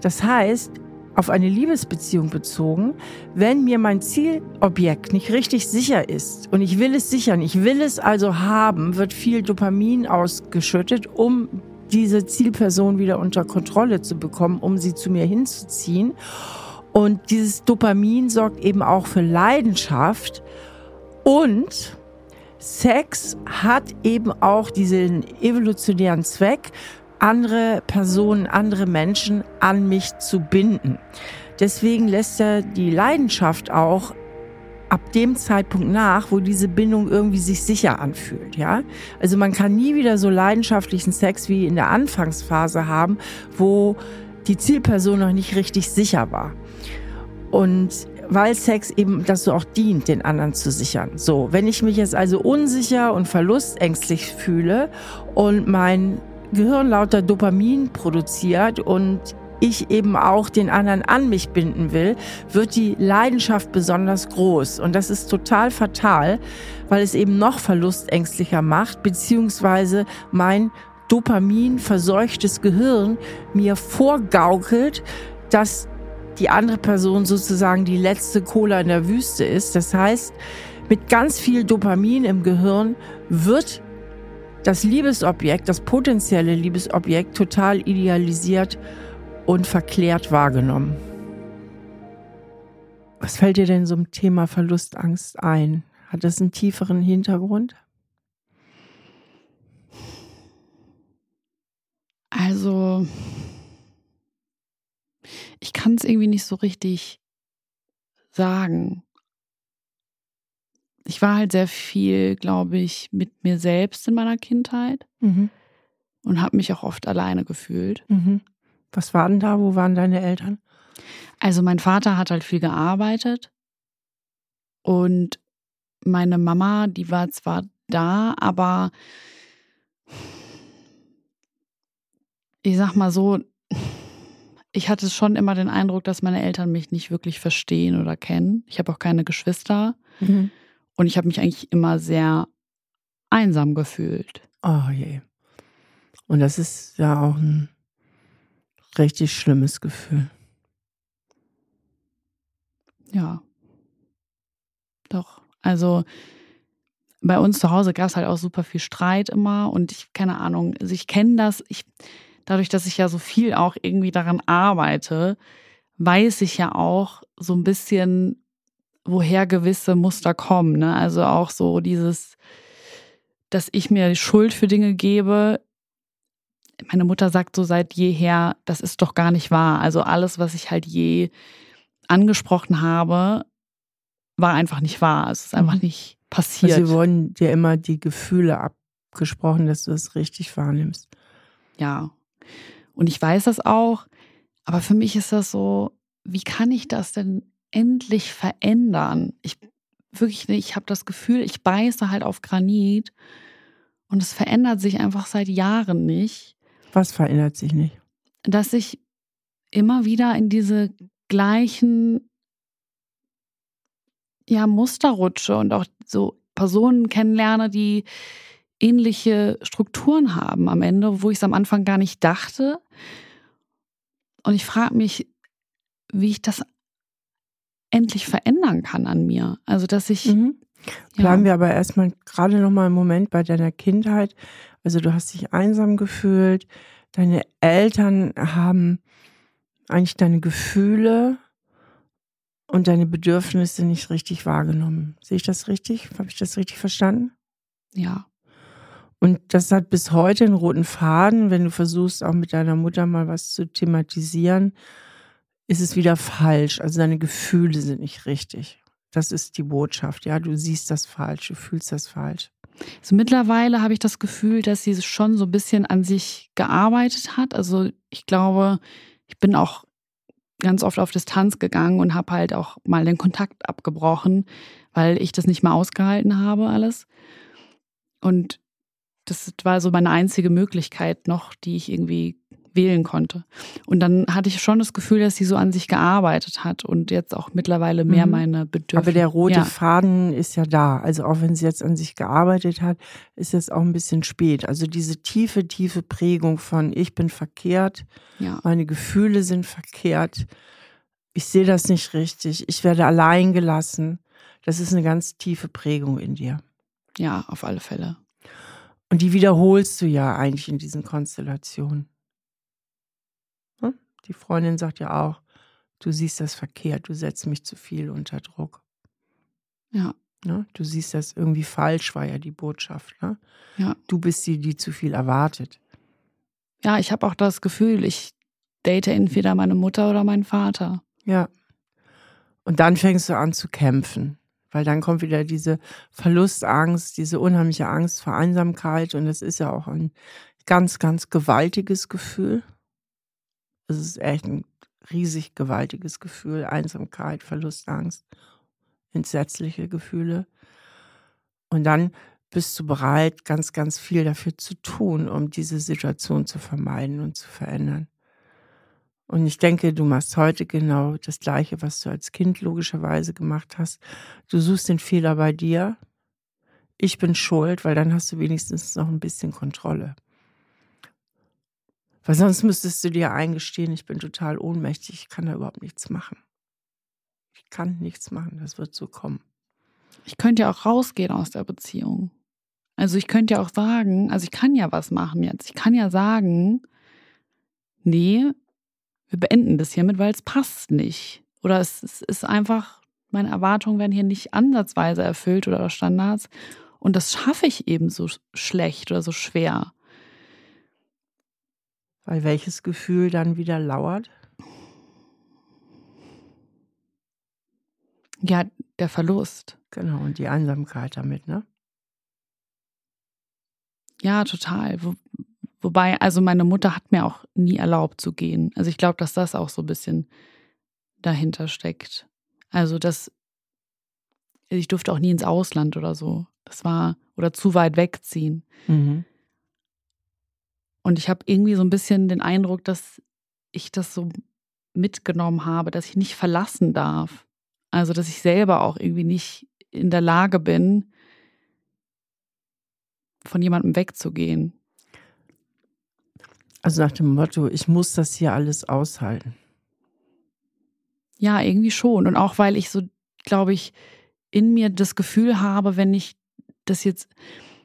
S2: Das heißt, auf eine Liebesbeziehung bezogen, wenn mir mein Zielobjekt nicht richtig sicher ist und ich will es sichern, ich will es also haben, wird viel Dopamin ausgeschüttet, um diese Zielperson wieder unter Kontrolle zu bekommen, um sie zu mir hinzuziehen. Und dieses Dopamin sorgt eben auch für Leidenschaft. Und Sex hat eben auch diesen evolutionären Zweck, andere Personen, andere Menschen an mich zu binden. Deswegen lässt er die Leidenschaft auch ab dem Zeitpunkt nach, wo diese Bindung irgendwie sich sicher anfühlt, ja. Also man kann nie wieder so leidenschaftlichen Sex wie in der Anfangsphase haben, wo die Zielperson noch nicht richtig sicher war. Und weil Sex eben dazu auch dient, den anderen zu sichern. So, wenn ich mich jetzt also unsicher und verlustängstlich fühle und mein Gehirn lauter Dopamin produziert und ich eben auch den anderen an mich binden will, wird die Leidenschaft besonders groß. Und das ist total fatal, weil es eben noch verlustängstlicher macht, beziehungsweise mein Dopamin verseuchtes Gehirn mir vorgaukelt, dass die andere Person sozusagen die letzte Cola in der Wüste ist. Das heißt, mit ganz viel Dopamin im Gehirn wird das Liebesobjekt, das potenzielle Liebesobjekt total idealisiert und verklärt wahrgenommen. Was fällt dir denn zum Thema Verlustangst ein? Hat das einen tieferen Hintergrund?
S1: Also, ich kann es irgendwie nicht so richtig sagen? Ich war halt sehr viel, glaube ich, mit mir selbst in meiner Kindheit
S2: Mhm.
S1: und habe mich auch oft alleine gefühlt.
S2: Mhm. Was war denn da? Wo waren deine Eltern?
S1: Also mein Vater hat halt viel gearbeitet und meine Mama, die war zwar da, aber ich sag mal so, ich hatte schon immer den Eindruck, dass meine Eltern mich nicht wirklich verstehen oder kennen. Ich habe auch keine Geschwister
S2: Mhm.
S1: Und ich habe mich eigentlich immer sehr einsam gefühlt.
S2: Oh je. Und das ist ja auch ein richtig schlimmes Gefühl.
S1: Ja. Doch. Also bei uns zu Hause gab es halt auch super viel Streit immer und ich, keine Ahnung, also ich kenne das, ich, dadurch, dass ich ja so viel auch irgendwie daran arbeite, weiß ich ja auch so ein bisschen, woher gewisse Muster kommen. Ne? Also auch so dieses, dass ich mir die Schuld für Dinge gebe. Meine Mutter sagt so seit jeher, das ist doch gar nicht wahr. Also alles, was ich halt je angesprochen habe, war einfach nicht wahr. Es ist einfach
S2: Mhm.
S1: nicht passiert.
S2: Also sie wurden dir immer die Gefühle abgesprochen, dass du es richtig wahrnimmst.
S1: Ja. Und ich weiß das auch, aber für mich ist das so, wie kann ich das denn endlich verändern? Ich wirklich nicht, ich habe das Gefühl, ich beiße halt auf Granit und es verändert sich einfach seit Jahren nicht,
S2: Was verändert sich nicht?
S1: dass ich immer wieder in diese gleichen ja, Muster rutsche und auch so Personen kennenlerne, die ähnliche Strukturen haben am Ende, wo ich es am Anfang gar nicht dachte. Und ich frage mich, wie ich das endlich verändern kann an mir. Also, dass ich.
S2: Mhm.
S1: Ja.
S2: Bleiben wir aber erstmal gerade noch mal einen Moment bei deiner Kindheit. Also du hast dich einsam gefühlt. Deine Eltern haben eigentlich deine Gefühle und deine Bedürfnisse nicht richtig wahrgenommen. Sehe ich das richtig? Habe ich das richtig verstanden?
S1: Ja.
S2: Und das hat bis heute einen roten Faden. Wenn du versuchst, auch mit deiner Mutter mal was zu thematisieren, ist es wieder falsch. Also deine Gefühle sind nicht richtig. Das ist die Botschaft. Ja, du siehst das falsch, du fühlst das falsch.
S1: So mittlerweile habe ich das Gefühl, dass sie schon so ein bisschen an sich gearbeitet hat. Also ich glaube, ich bin auch ganz oft auf Distanz gegangen und habe halt auch mal den Kontakt abgebrochen, weil ich das nicht mehr ausgehalten habe alles. Und das war so meine einzige Möglichkeit noch, die ich irgendwie wählen konnte. Und dann hatte ich schon das Gefühl, dass sie so an sich gearbeitet hat und jetzt auch mittlerweile mehr
S2: Mhm.
S1: meine Bedürfnisse.
S2: Aber der rote
S1: ja,
S2: Faden ist ja da. Also auch wenn sie jetzt an sich gearbeitet hat, ist es auch ein bisschen spät. Also diese tiefe, tiefe Prägung von ich bin verkehrt,
S1: ja,
S2: meine Gefühle sind verkehrt, ich sehe das nicht richtig, ich werde allein gelassen. Das ist eine ganz tiefe Prägung in dir.
S1: ja, auf alle Fälle.
S2: Und die wiederholst du ja eigentlich in diesen Konstellationen. Die Freundin sagt ja auch, du siehst das verkehrt, du setzt mich zu viel unter Druck.
S1: Ja,
S2: Ne? Du siehst das irgendwie falsch, war ja die Botschaft. Ne?
S1: ja.
S2: Du bist die, die zu viel erwartet.
S1: Ja, ich habe auch das Gefühl, ich date entweder meine Mutter oder meinen Vater.
S2: Ja. Und dann fängst du an zu kämpfen, weil dann kommt wieder diese Verlustangst, diese unheimliche Angst vor Einsamkeit und das ist ja auch ein ganz, ganz gewaltiges Gefühl. Es ist echt ein riesig gewaltiges Gefühl, Einsamkeit, Verlustangst, entsetzliche Gefühle. Und dann bist du bereit, ganz, ganz viel dafür zu tun, um diese Situation zu vermeiden und zu verändern. Und ich denke, du machst heute genau das Gleiche, was du als Kind logischerweise gemacht hast. Du suchst den Fehler bei dir. Ich bin schuld, weil dann hast du wenigstens noch ein bisschen Kontrolle. Weil sonst müsstest du dir eingestehen, ich bin total ohnmächtig, ich kann da überhaupt nichts machen. Ich kann nichts machen, das wird so kommen.
S1: Ich könnte ja auch rausgehen aus der Beziehung. Also ich könnte ja auch sagen, also ich kann ja was machen jetzt. Ich kann ja sagen, nee, wir beenden das hiermit, weil es passt nicht. Oder es, es ist einfach, meine Erwartungen werden hier nicht ansatzweise erfüllt oder Standards. Und das schaffe ich eben so schlecht oder so schwer.
S2: Weil welches Gefühl dann wieder lauert?
S1: Ja, der Verlust.
S2: Genau, und die Einsamkeit damit, ne?
S1: Ja, total. Wo, wobei, also meine Mutter hat mir auch nie erlaubt zu gehen. Also ich glaube, dass das auch so ein bisschen dahinter steckt. Also das, ich durfte auch nie ins Ausland oder so. Das war, oder zu weit wegziehen. Mhm. Und ich habe irgendwie so ein bisschen den Eindruck, dass ich das so mitgenommen habe, dass ich nicht verlassen darf. Also, dass ich selber auch irgendwie nicht in der Lage bin, von jemandem wegzugehen.
S2: Also nach dem Motto, ich muss das hier alles aushalten.
S1: Ja, irgendwie schon. Und auch weil ich so, glaube ich, in mir das Gefühl habe, wenn ich das jetzt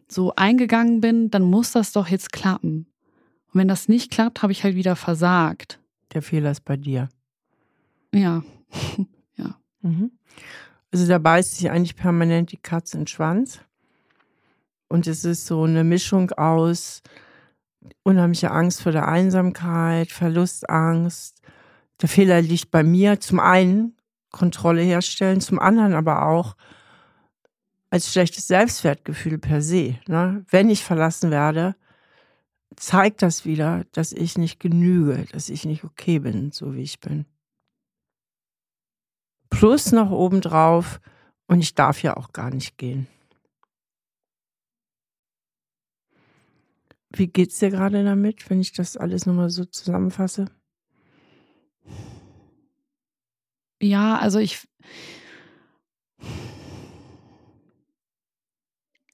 S1: so eingegangen bin, dann muss das doch jetzt klappen. Und wenn das nicht klappt, habe ich halt wieder versagt.
S2: Der Fehler ist bei dir.
S1: Ja. ja.
S2: Mhm. Also da beißt sich eigentlich permanent die Katze in den Schwanz. Und es ist so eine Mischung aus unheimlicher Angst vor der Einsamkeit, Verlustangst. Der Fehler liegt bei mir. Zum einen Kontrolle herstellen, zum anderen aber auch als schlechtes Selbstwertgefühl per se. Ne? Wenn ich verlassen werde, zeigt das wieder, dass ich nicht genüge, dass ich nicht okay bin, so wie ich bin. Plus noch obendrauf, und ich darf ja auch gar nicht gehen. Wie geht's dir gerade damit, wenn ich das alles nochmal so zusammenfasse?
S1: Ja, also ich.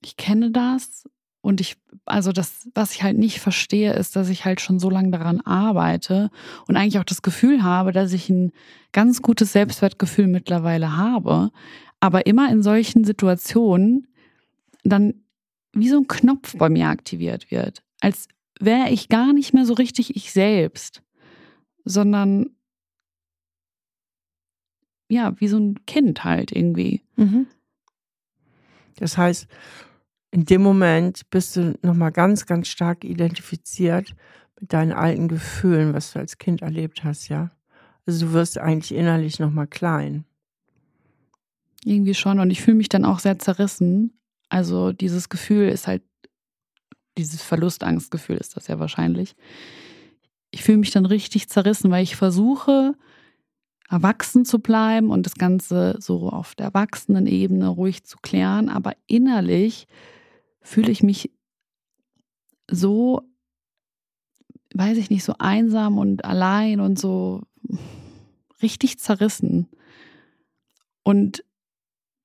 S1: Ich kenne das und ich, also das, was ich halt nicht verstehe, ist, dass ich halt schon so lange daran arbeite und eigentlich auch das Gefühl habe, dass ich ein ganz gutes Selbstwertgefühl mittlerweile habe, aber immer in solchen Situationen dann wie so ein Knopf bei mir aktiviert wird als wäre ich gar nicht mehr so richtig ich selbst, sondern ja, wie so ein Kind halt irgendwie. Mhm.
S2: Das heißt, in dem Moment bist du nochmal ganz, ganz stark identifiziert mit deinen alten Gefühlen, was du als Kind erlebt hast, ja. Also du wirst eigentlich innerlich nochmal klein.
S1: Irgendwie schon. Und ich fühle mich dann auch sehr zerrissen. Also dieses Gefühl ist halt dieses Verlustangstgefühl ist das ja wahrscheinlich. Ich fühle mich dann richtig zerrissen, weil ich versuche, erwachsen zu bleiben und das Ganze so auf der Erwachsenenebene ruhig zu klären. Aber innerlich fühle ich mich so, weiß ich nicht, so einsam und allein und so richtig zerrissen. Und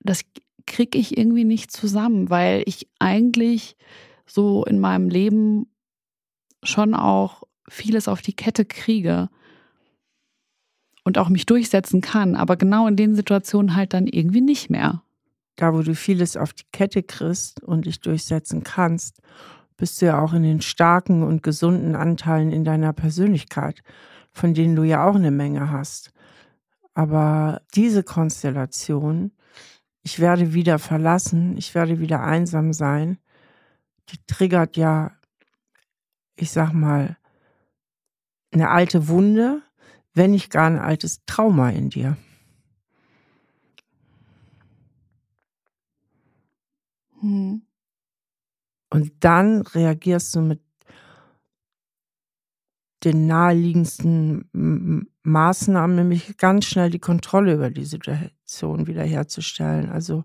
S1: das kriege ich irgendwie nicht zusammen, weil ich eigentlich so in meinem Leben schon auch vieles auf die Kette kriege und auch mich durchsetzen kann, aber genau in den Situationen halt dann irgendwie nicht mehr.
S2: Da, wo du vieles auf die Kette kriegst und dich durchsetzen kannst, bist du ja auch in den starken und gesunden Anteilen in deiner Persönlichkeit, von denen du ja auch eine Menge hast. Aber diese Konstellation, ich werde wieder verlassen, ich werde wieder einsam sein, die triggert ja, ich sag mal, eine alte Wunde, wenn nicht gar ein altes Trauma in dir. Hm. Und dann reagierst du mit den naheliegendsten Maßnahmen, nämlich ganz schnell die Kontrolle über die Situation wiederherzustellen. Also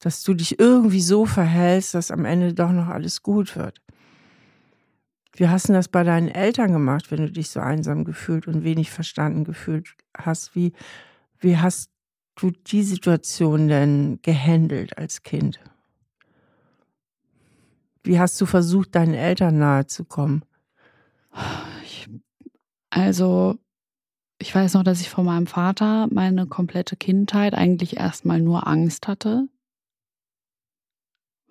S2: dass du dich irgendwie so verhältst, dass am Ende doch noch alles gut wird. Wie hast du das bei deinen Eltern gemacht, wenn du dich so einsam gefühlt und wenig verstanden gefühlt hast? Wie, wie hast du die Situation denn gehandelt als Kind? Wie hast du versucht, deinen Eltern nahe zu kommen?
S1: Ich, also, ich weiß noch, dass ich von meinem Vater meine komplette Kindheit eigentlich erstmal nur Angst hatte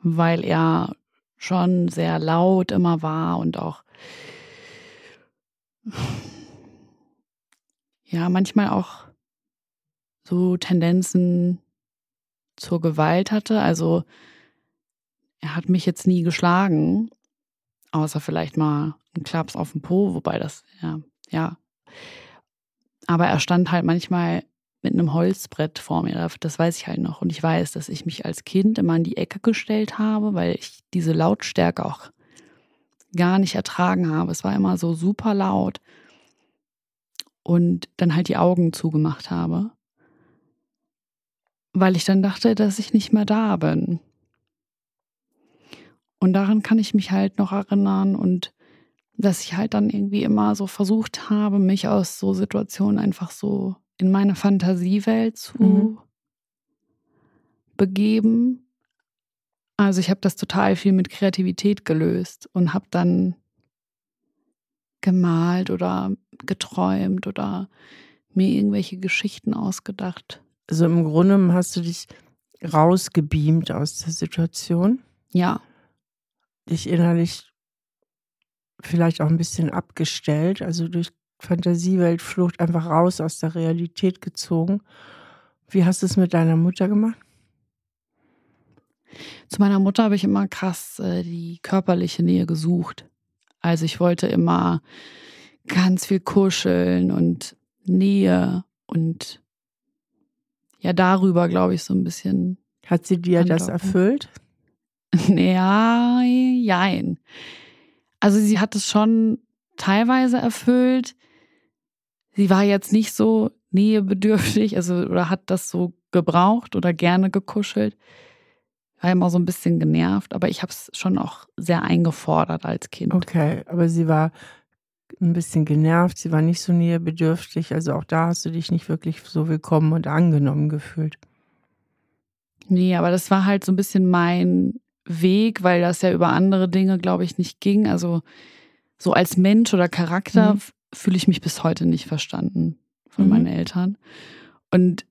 S1: weil er schon sehr laut immer war und auch ja, manchmal auch so Tendenzen zur Gewalt hatte. Also er hat mich jetzt nie geschlagen, außer vielleicht mal ein Klaps auf den Po, wobei das, ja, ja. Aber er stand halt manchmal mit einem Holzbrett vor mir. Das weiß ich halt noch. Und ich weiß, dass ich mich als Kind immer in die Ecke gestellt habe, weil ich diese Lautstärke auch gar nicht ertragen habe. Es war immer so super laut. Und dann halt die Augen zugemacht habe, weil ich dann dachte, dass ich nicht mehr da bin. Und daran kann ich mich halt noch erinnern und dass ich halt dann irgendwie immer so versucht habe, mich aus so Situationen einfach so in meine Fantasiewelt zu mhm. begeben. Also ich habe das total viel mit Kreativität gelöst und habe dann gemalt oder geträumt oder mir irgendwelche Geschichten ausgedacht.
S2: Also im Grunde hast du dich rausgebeamt aus der Situation.
S1: Ja.
S2: Dich innerlich vielleicht auch ein bisschen abgestellt, also durch Fantasieweltflucht einfach raus aus der Realität gezogen. Wie hast du es mit deiner Mutter gemacht?
S1: Zu meiner Mutter habe ich immer krass äh, die körperliche Nähe gesucht. Also ich wollte immer ganz viel kuscheln und Nähe und ja, darüber glaube ich so ein bisschen.
S2: Hat sie dir das erfüllt?
S1: Ja, jein. Also sie hat es schon teilweise erfüllt. Sie war jetzt nicht so nähebedürftig, also oder hat das so gebraucht oder gerne gekuschelt. War immer so ein bisschen genervt, aber ich habe es schon auch sehr eingefordert als Kind.
S2: Okay, aber sie war ein bisschen genervt, sie war nicht so nähebedürftig, also auch da hast du dich nicht wirklich so willkommen und angenommen gefühlt.
S1: Nee, aber das war halt so ein bisschen mein Weg, weil das ja über andere Dinge, glaube ich, nicht ging. Also so als Mensch oder Charakter mhm. fühle ich mich bis heute nicht verstanden von mhm. meinen Eltern. Und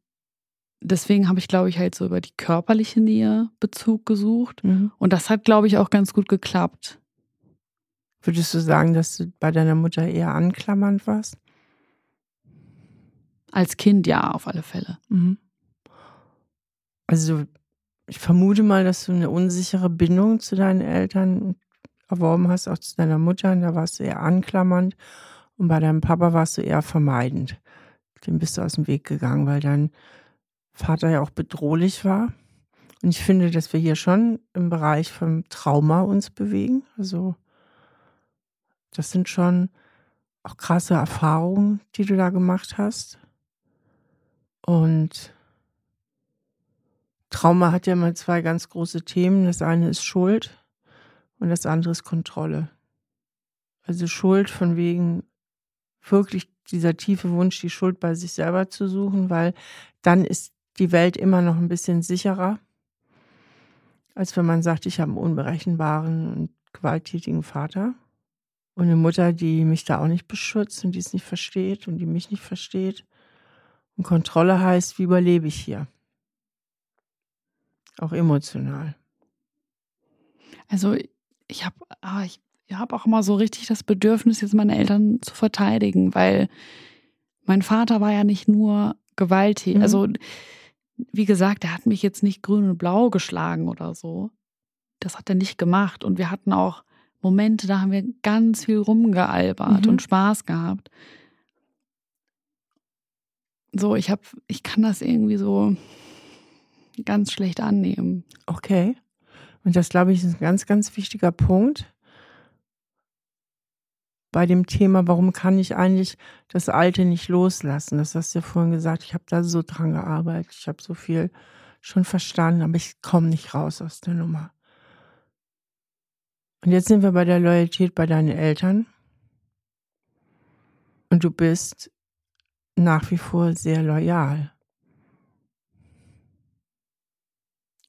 S1: deswegen habe ich, glaube ich, halt so über die körperliche Nähe Bezug gesucht. Mhm. Und das hat, glaube ich, auch ganz gut geklappt.
S2: Würdest du sagen, dass du bei deiner Mutter eher anklammernd warst?
S1: Als Kind ja, auf alle Fälle. Mhm.
S2: Also ich vermute mal, dass du eine unsichere Bindung zu deinen Eltern erworben hast, auch zu deiner Mutter. Und da warst du eher anklammernd. Und bei deinem Papa warst du eher vermeidend. Dem bist du aus dem Weg gegangen, weil dein Vater ja auch bedrohlich war. Und ich finde, dass wir hier schon im Bereich vom Trauma uns bewegen. Also, das sind schon auch krasse Erfahrungen, die du da gemacht hast. Und Trauma hat ja immer zwei ganz große Themen. Das eine ist Schuld und das andere ist Kontrolle. Also Schuld von wegen wirklich dieser tiefe Wunsch, die Schuld bei sich selber zu suchen, weil dann ist die Welt immer noch ein bisschen sicherer, als wenn man sagt, ich habe einen unberechenbaren und gewalttätigen Vater und eine Mutter, die mich da auch nicht beschützt und die es nicht versteht und die mich nicht versteht. Und Kontrolle heißt, wie überlebe ich hier? Auch emotional.
S1: Also ich habe ah, ich hab auch immer so richtig das Bedürfnis, jetzt meine Eltern zu verteidigen, weil mein Vater war ja nicht nur gewalttätig. Mhm. Also wie gesagt, er hat mich jetzt nicht grün und blau geschlagen oder so. Das hat er nicht gemacht. Und wir hatten auch Momente, da haben wir ganz viel rumgealbert mhm. und Spaß gehabt. So, ich habe, ich kann das irgendwie so, ganz schlecht annehmen.
S2: Okay. Und das, glaube ich, ist ein ganz, ganz wichtiger Punkt bei dem Thema, warum kann ich eigentlich das Alte nicht loslassen? Das hast du ja vorhin gesagt, ich habe da so dran gearbeitet, ich habe so viel schon verstanden, aber ich komme nicht raus aus der Nummer. Und jetzt sind wir bei der Loyalität bei deinen Eltern. Und du bist nach wie vor sehr loyal.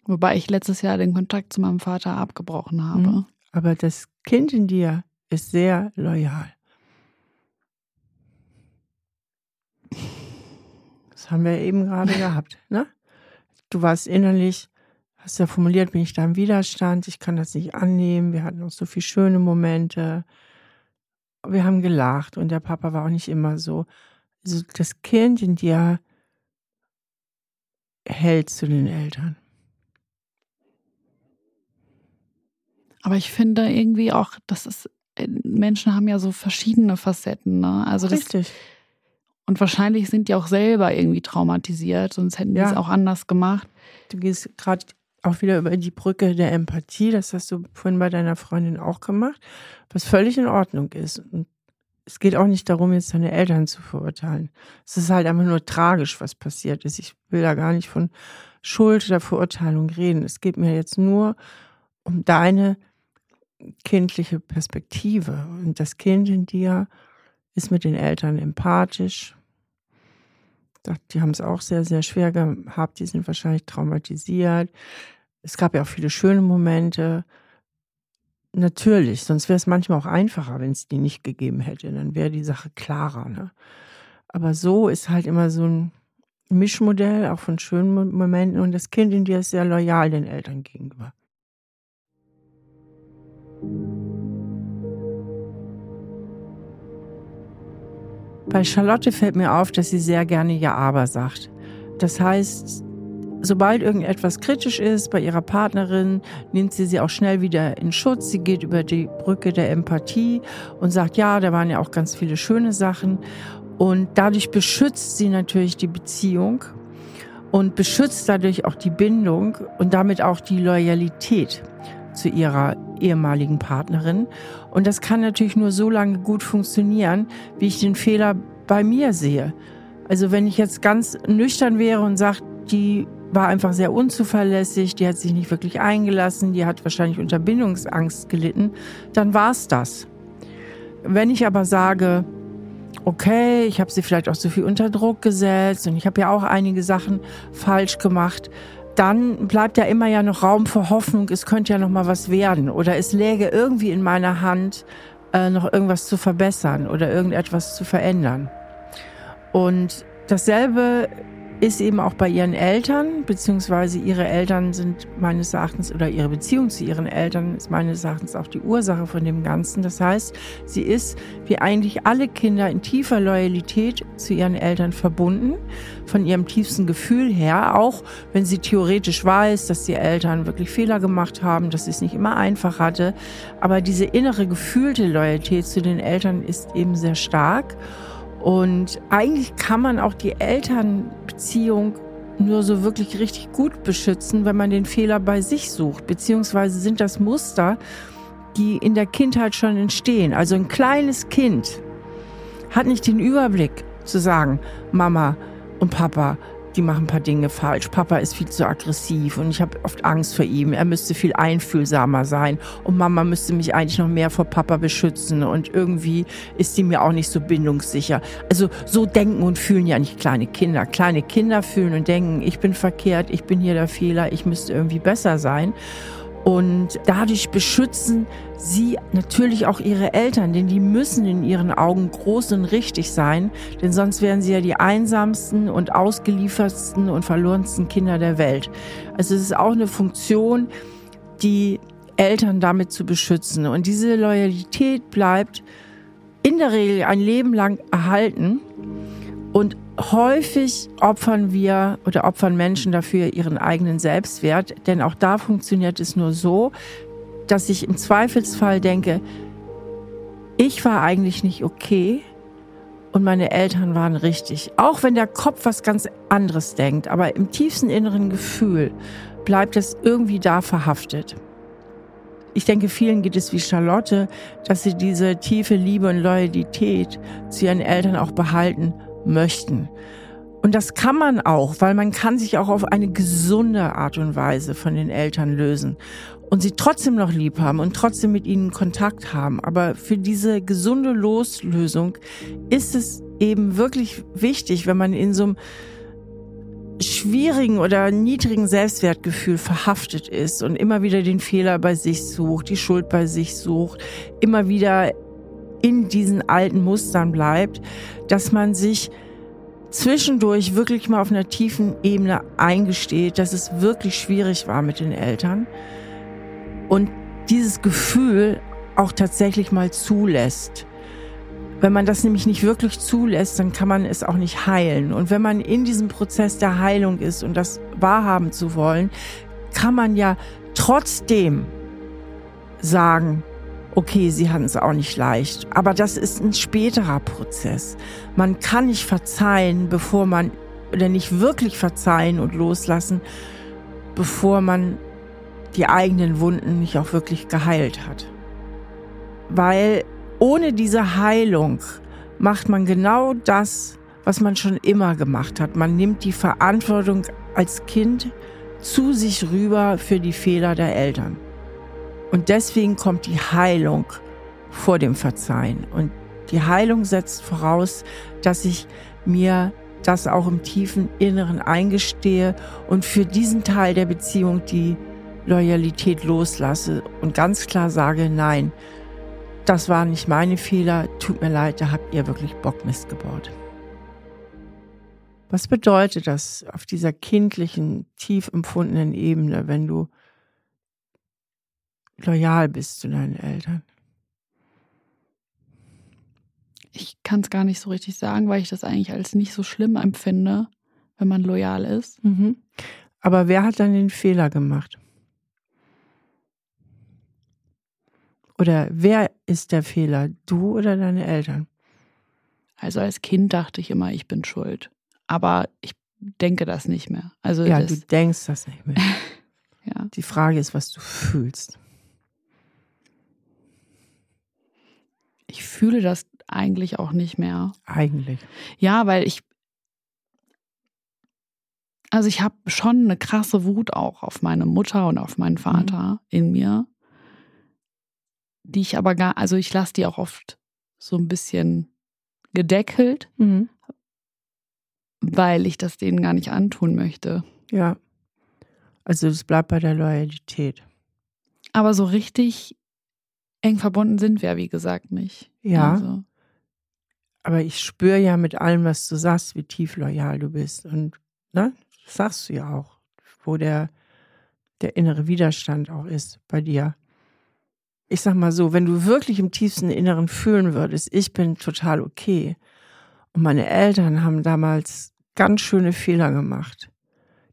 S1: Wobei ich letztes Jahr den Kontakt zu meinem Vater abgebrochen habe. Mhm.
S2: Aber das Kind in dir ist sehr loyal. Das haben wir eben gerade gehabt. Ne? Du warst innerlich, hast ja formuliert, bin ich da im Widerstand, ich kann das nicht annehmen, wir hatten auch so viele schöne Momente. Wir haben gelacht und der Papa war auch nicht immer so. Also das Kind in dir hält zu den Eltern.
S1: Aber ich finde irgendwie auch, dass es äh, Menschen haben ja so verschiedene Facetten. Ne? Also
S2: Richtig.
S1: Das, Und wahrscheinlich sind die auch selber irgendwie traumatisiert, sonst hätten die es auch anders gemacht.
S2: Du gehst gerade auch wieder über die Brücke der Empathie. Das hast du vorhin bei deiner Freundin auch gemacht, was völlig in Ordnung ist. Und es geht auch nicht darum, jetzt deine Eltern zu verurteilen. Es ist halt einfach nur tragisch, was passiert ist. Ich will da gar nicht von Schuld oder Verurteilung reden. Es geht mir jetzt nur um deine kindliche Perspektive. Und das Kind in dir ist mit den Eltern empathisch. Die haben es auch sehr, sehr schwer gehabt. Die sind wahrscheinlich traumatisiert. Es gab ja auch viele schöne Momente. Natürlich, sonst wäre es manchmal auch einfacher, wenn es die nicht gegeben hätte. Dann wäre die Sache klarer. Ne? Aber so ist halt immer so ein Mischmodell, auch von schönen Momenten. Und das Kind in dir ist sehr loyal den Eltern gegenüber. Bei Charlotte fällt mir auf, dass sie sehr gerne Ja Aber sagt. Das heißt, Sobald irgendetwas kritisch ist bei ihrer Partnerin, nimmt sie sie auch schnell wieder in Schutz. Sie geht über die Brücke der Empathie und sagt, ja, da waren ja auch ganz viele schöne Sachen. Und dadurch beschützt sie natürlich die Beziehung und beschützt dadurch auch die Bindung und damit auch die Loyalität zu ihrer ehemaligen Partnerin. Und das kann natürlich nur so lange gut funktionieren, wie ich den Fehler bei mir sehe. Also wenn ich jetzt ganz nüchtern wäre und sage, die war einfach sehr unzuverlässig, die hat sich nicht wirklich eingelassen, die hat wahrscheinlich unter Bindungsangst gelitten, dann war es das. Wenn ich aber sage, okay, ich habe sie vielleicht auch zu viel unter Druck gesetzt und ich habe ja auch einige Sachen falsch gemacht, dann bleibt ja immer ja noch Raum für Hoffnung, es könnte ja noch mal was werden oder es läge irgendwie in meiner Hand, äh, noch irgendwas zu verbessern oder irgendetwas zu verändern. Und dasselbe ist eben auch bei ihren Eltern, beziehungsweise ihre Eltern sind meines Erachtens oder ihre Beziehung zu ihren Eltern ist meines Erachtens auch die Ursache von dem Ganzen. Das heißt, sie ist wie eigentlich alle Kinder in tiefer Loyalität zu ihren Eltern verbunden, von ihrem tiefsten Gefühl her, auch wenn sie theoretisch weiß, dass die Eltern wirklich Fehler gemacht haben, dass sie es nicht immer einfach hatte. Aber diese innere gefühlte Loyalität zu den Eltern ist eben sehr stark. Und eigentlich kann man auch die Elternbeziehung nur so wirklich richtig gut beschützen, wenn man den Fehler bei sich sucht. Beziehungsweise sind das Muster, die in der Kindheit schon entstehen. Also ein kleines Kind hat nicht den Überblick zu sagen, Mama und Papa, die machen ein paar Dinge falsch. Papa ist viel zu aggressiv und ich habe oft Angst vor ihm. Er müsste viel einfühlsamer sein und Mama müsste mich eigentlich noch mehr vor Papa beschützen und irgendwie ist die mir auch nicht so bindungssicher. Also so denken und fühlen ja nicht kleine Kinder. Kleine Kinder fühlen und denken, ich bin verkehrt, ich bin hier der Fehler, ich müsste irgendwie besser sein. Und dadurch beschützen sie natürlich auch ihre Eltern, denn die müssen in ihren Augen groß und richtig sein, denn sonst wären sie ja die einsamsten und ausgeliefertsten und verlorensten Kinder der Welt. Also es ist auch eine Funktion, die Eltern damit zu beschützen. Und diese Loyalität bleibt in der Regel ein Leben lang erhalten. Und häufig opfern wir oder opfern Menschen dafür ihren eigenen Selbstwert, denn auch da funktioniert es nur so, dass ich im Zweifelsfall denke, ich war eigentlich nicht okay und meine Eltern waren richtig. Auch wenn der Kopf was ganz anderes denkt, aber im tiefsten inneren Gefühl bleibt es irgendwie da verhaftet. Ich denke, vielen geht es wie Charlotte, dass sie diese tiefe Liebe und Loyalität zu ihren Eltern auch behalten möchten. Und das kann man auch, weil man kann sich auch auf eine gesunde Art und Weise von den Eltern lösen und sie trotzdem noch lieb haben und trotzdem mit ihnen Kontakt haben. Aber für diese gesunde Loslösung ist es eben wirklich wichtig, wenn man in so einem schwierigen oder niedrigen Selbstwertgefühl verhaftet ist und immer wieder den Fehler bei sich sucht, die Schuld bei sich sucht, immer wieder in diesen alten Mustern bleibt, dass man sich zwischendurch wirklich mal auf einer tiefen Ebene eingesteht, dass es wirklich schwierig war mit den Eltern und dieses Gefühl auch tatsächlich mal zulässt. Wenn man das nämlich nicht wirklich zulässt, dann kann man es auch nicht heilen. Und wenn man in diesem Prozess der Heilung ist und das wahrhaben zu wollen, kann man ja trotzdem sagen, Okay, sie hatten es auch nicht leicht, aber das ist ein späterer Prozess. Man kann nicht verzeihen, bevor man, oder nicht wirklich verzeihen und loslassen, bevor man die eigenen Wunden nicht auch wirklich geheilt hat. Weil ohne diese Heilung macht man genau das, was man schon immer gemacht hat. Man nimmt die Verantwortung als Kind zu sich rüber für die Fehler der Eltern. Und deswegen kommt die Heilung vor dem Verzeihen. Und die Heilung setzt voraus, dass ich mir das auch im tiefen Inneren eingestehe und für diesen Teil der Beziehung die Loyalität loslasse und ganz klar sage, nein, das waren nicht meine Fehler, tut mir leid, da habt ihr wirklich Bockmist gebaut. Was bedeutet das auf dieser kindlichen, tief empfundenen Ebene, wenn du loyal bist zu deinen Eltern?
S1: Ich kann es gar nicht so richtig sagen, weil ich das eigentlich als nicht so schlimm empfinde, wenn man loyal ist.
S2: Mhm. Aber wer hat dann den Fehler gemacht? Oder wer ist der Fehler? Du oder deine Eltern?
S1: Also als Kind dachte ich immer, ich bin schuld. Aber ich denke das nicht mehr. Also
S2: ja, du denkst das nicht mehr.
S1: ja.
S2: Die Frage ist, was du fühlst.
S1: Ich fühle das eigentlich auch nicht mehr.
S2: Eigentlich.
S1: Ja, weil ich. Also ich habe schon eine krasse Wut auch auf meine Mutter und auf meinen Vater mhm. in mir, die ich aber gar, also ich lasse die auch oft so ein bisschen gedeckelt, mhm. weil ich das denen gar nicht antun möchte.
S2: Ja. Also es bleibt bei der Loyalität.
S1: Aber so richtig eng verbunden sind wir, wie gesagt, nicht.
S2: Ja. Also. Aber ich spüre ja mit allem, was du sagst, wie tief loyal du bist. Und ne, das sagst du ja auch, wo der, der innere Widerstand auch ist bei dir. Ich sag mal so, wenn du wirklich im tiefsten Inneren fühlen würdest, ich bin total okay. Und meine Eltern haben damals ganz schöne Fehler gemacht.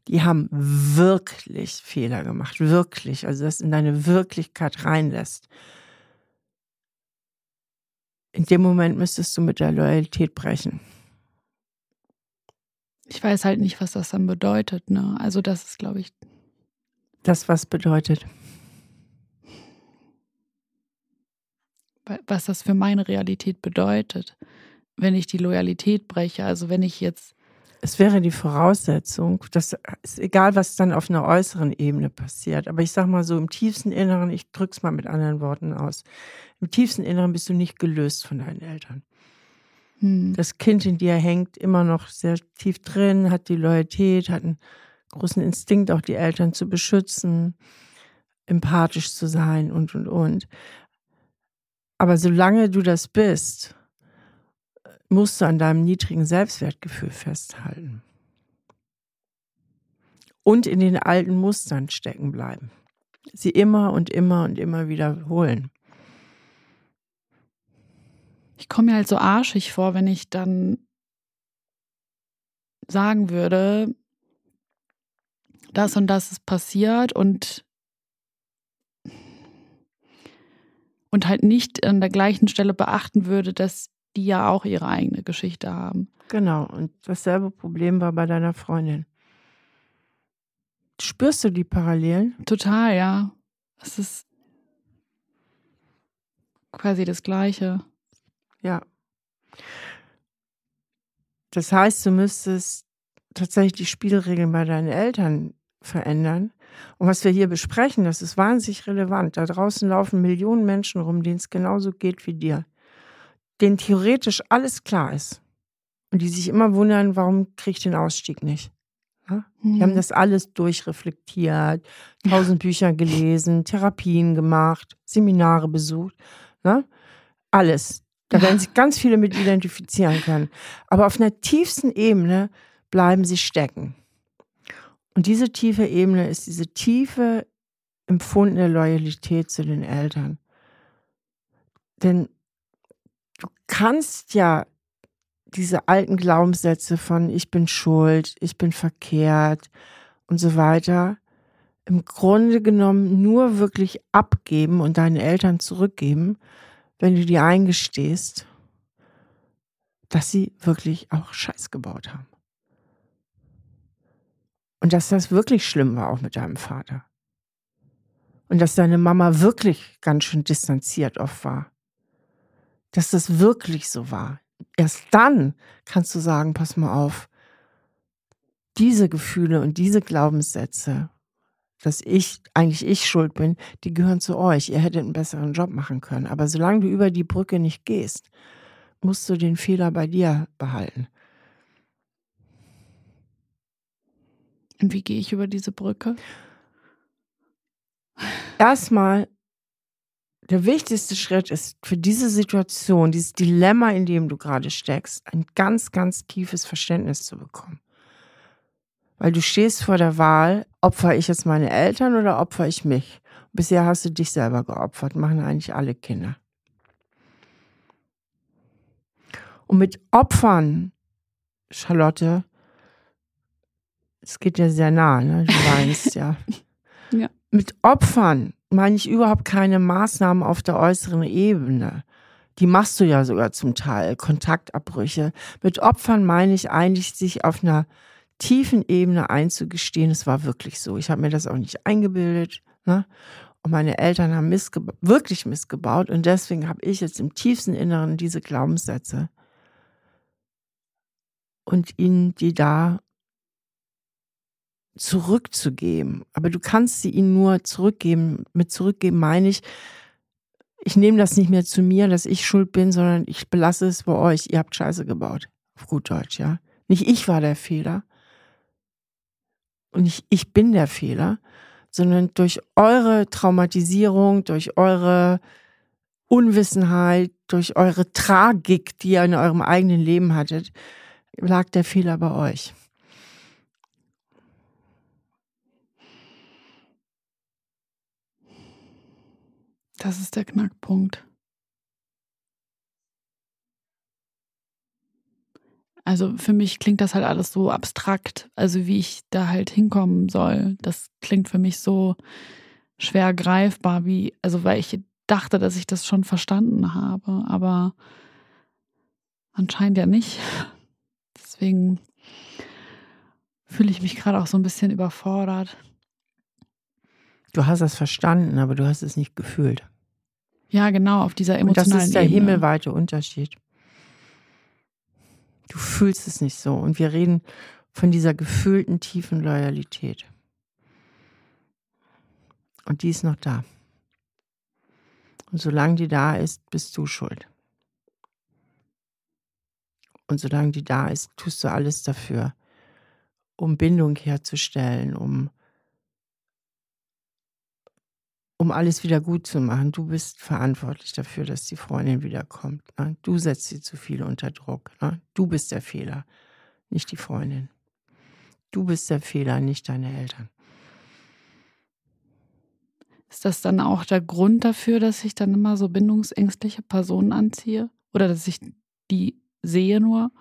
S2: Die haben wirklich Fehler gemacht, wirklich. Also das in deine Wirklichkeit reinlässt in dem Moment müsstest du mit der Loyalität brechen.
S1: Ich weiß halt nicht, was das dann bedeutet. Ne? Also das ist, glaube ich.
S2: Das was bedeutet.
S1: Was das für meine Realität bedeutet, wenn ich die Loyalität breche. Also wenn ich jetzt
S2: es wäre die Voraussetzung, dass ist egal, was dann auf einer äußeren Ebene passiert, aber ich sag mal so im tiefsten Inneren, ich drück's mal mit anderen Worten aus. Im tiefsten Inneren bist du nicht gelöst von deinen Eltern. Hm. Das Kind in dir hängt immer noch sehr tief drin, hat die Loyalität, hat einen großen Instinkt, auch die Eltern zu beschützen, empathisch zu sein und und und. Aber solange du das bist, musst du an deinem niedrigen Selbstwertgefühl festhalten. Und in den alten Mustern stecken bleiben. Sie immer und immer und immer wiederholen.
S1: Ich komme mir halt so arschig vor, wenn ich dann sagen würde, das und das ist passiert und und halt nicht an der gleichen Stelle beachten würde, dass die ja auch ihre eigene Geschichte haben.
S2: Genau, und dasselbe Problem war bei deiner Freundin. Spürst du die Parallelen?
S1: Total, ja. Es ist quasi das Gleiche.
S2: Ja. Das heißt, du müsstest tatsächlich die Spielregeln bei deinen Eltern verändern. Und was wir hier besprechen, das ist wahnsinnig relevant. Da draußen laufen Millionen Menschen rum, denen es genauso geht wie dir denen theoretisch alles klar ist und die sich immer wundern, warum kriege ich den Ausstieg nicht. Ja? Mhm. Die haben mhm. das alles durchreflektiert, tausend Bücher gelesen, Therapien gemacht, Seminare besucht, ne? alles. Da werden sich ganz viele mit identifizieren können. Aber auf einer tiefsten Ebene bleiben sie stecken. Und diese tiefe Ebene ist diese tiefe empfundene Loyalität zu den Eltern. Denn du kannst ja diese alten Glaubenssätze von ich bin schuld, ich bin verkehrt und so weiter im Grunde genommen nur wirklich abgeben und deinen Eltern zurückgeben, wenn du dir eingestehst, dass sie wirklich auch Scheiß gebaut haben. Und dass das wirklich schlimm war, auch mit deinem Vater. Und dass deine Mama wirklich ganz schön distanziert oft war. Dass das wirklich so war. Erst dann kannst du sagen, pass mal auf, diese Gefühle und diese Glaubenssätze, dass ich eigentlich ich schuld bin, die gehören zu euch. Ihr hättet einen besseren Job machen können. Aber solange du über die Brücke nicht gehst, musst du den Fehler bei dir behalten.
S1: Und wie gehe ich über diese Brücke?
S2: Erstmal, der wichtigste Schritt ist für diese Situation, dieses Dilemma, in dem du gerade steckst, ein ganz, ganz tiefes Verständnis zu bekommen. Weil du stehst vor der Wahl, opfer ich jetzt meine Eltern oder opfer ich mich? Bisher hast du dich selber geopfert, machen eigentlich alle Kinder. Und mit Opfern, Charlotte, es geht ja sehr nah, ne? Du weinst ja.
S1: ja.
S2: Mit Opfern meine ich überhaupt keine Maßnahmen auf der äußeren Ebene. Die machst du ja sogar zum Teil, Kontaktabbrüche. Mit Opfern meine ich eigentlich, sich auf einer tiefen Ebene einzugestehen, es war wirklich so. Ich habe mir das auch nicht eingebildet. Ne? Und meine Eltern haben missgeba wirklich missgebaut. Und deswegen habe ich jetzt im tiefsten Inneren diese Glaubenssätze. Und ihnen die da zurückzugeben. Aber du kannst sie ihnen nur zurückgeben. Mit zurückgeben meine ich, ich nehme das nicht mehr zu mir, dass ich schuld bin, sondern ich belasse es bei euch. Ihr habt Scheiße gebaut. Auf gut Deutsch, ja. Nicht ich war der Fehler, und nicht ich bin der Fehler, sondern durch eure Traumatisierung, durch eure Unwissenheit, durch eure Tragik, die ihr in eurem eigenen Leben hattet, lag der Fehler bei euch.
S1: Das ist der Knackpunkt. Also für mich klingt das halt alles so abstrakt, also wie ich da halt hinkommen soll. Das klingt für mich so schwer greifbar, wie, also weil ich dachte, dass ich das schon verstanden habe, aber anscheinend ja nicht. Deswegen fühle ich mich gerade auch so ein bisschen überfordert.
S2: Du hast das verstanden, aber du hast es nicht gefühlt.
S1: Ja, genau, auf dieser emotionalen
S2: Und das ist der
S1: Ebene.
S2: himmelweite Unterschied. Du fühlst es nicht so. Und wir reden von dieser gefühlten tiefen Loyalität. Und die ist noch da. Und solange die da ist, bist du schuld. Und solange die da ist, tust du alles dafür, um Bindung herzustellen, um um alles wieder gut zu machen. Du bist verantwortlich dafür, dass die Freundin wiederkommt. Ne? Du setzt sie zu viel unter Druck. Ne? Du bist der Fehler, nicht die Freundin. Du bist der Fehler, nicht deine Eltern.
S1: Ist das dann auch der Grund dafür, dass ich dann immer so bindungsängstliche Personen anziehe? Oder dass ich die sehe nur?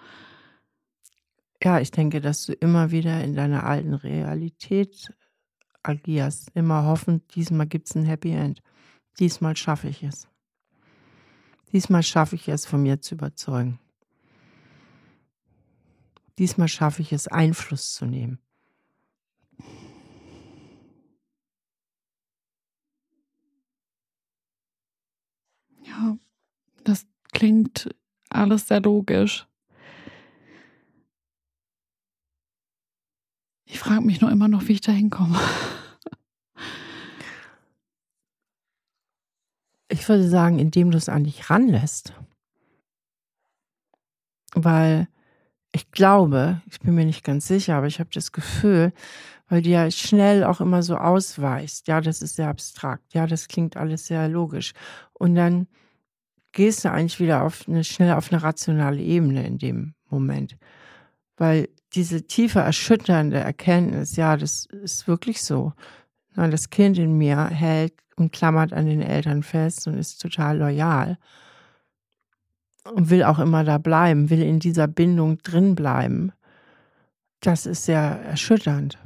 S2: Ja, ich denke, dass du immer wieder in deiner alten Realität agierst. Immer hoffen, diesmal gibt es ein Happy End. Diesmal schaffe ich es. Diesmal schaffe ich es, von mir zu überzeugen. Diesmal schaffe ich es, Einfluss zu nehmen.
S1: Ja, das klingt alles sehr logisch. Ich frage mich nur immer noch, wie ich da hinkomme.
S2: Ich würde sagen, indem du es an dich ranlässt. Weil ich glaube, ich bin mir nicht ganz sicher, aber ich habe das Gefühl, weil du ja schnell auch immer so ausweichst. Ja, das ist sehr abstrakt. Ja, das klingt alles sehr logisch. Und dann gehst du eigentlich wieder auf eine, schnell auf eine rationale Ebene in dem Moment. Weil diese tiefe, erschütternde Erkenntnis, ja, das ist wirklich so. Das Kind in mir hält und klammert an den Eltern fest und ist total loyal und will auch immer da bleiben, will in dieser Bindung drin bleiben. Das ist sehr erschütternd.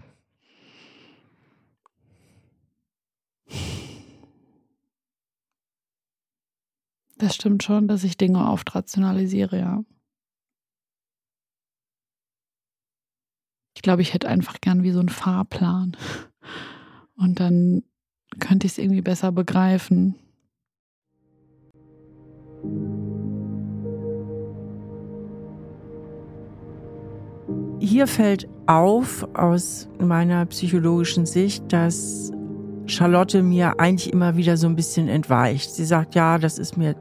S1: Das stimmt schon, dass ich Dinge oft rationalisiere, ja. Ich glaube, ich hätte einfach gern wie so einen Fahrplan. Und dann könnte ich es irgendwie besser begreifen.
S2: Hier fällt auf aus meiner psychologischen Sicht, dass Charlotte mir eigentlich immer wieder so ein bisschen entweicht. Sie sagt, ja, das ist mir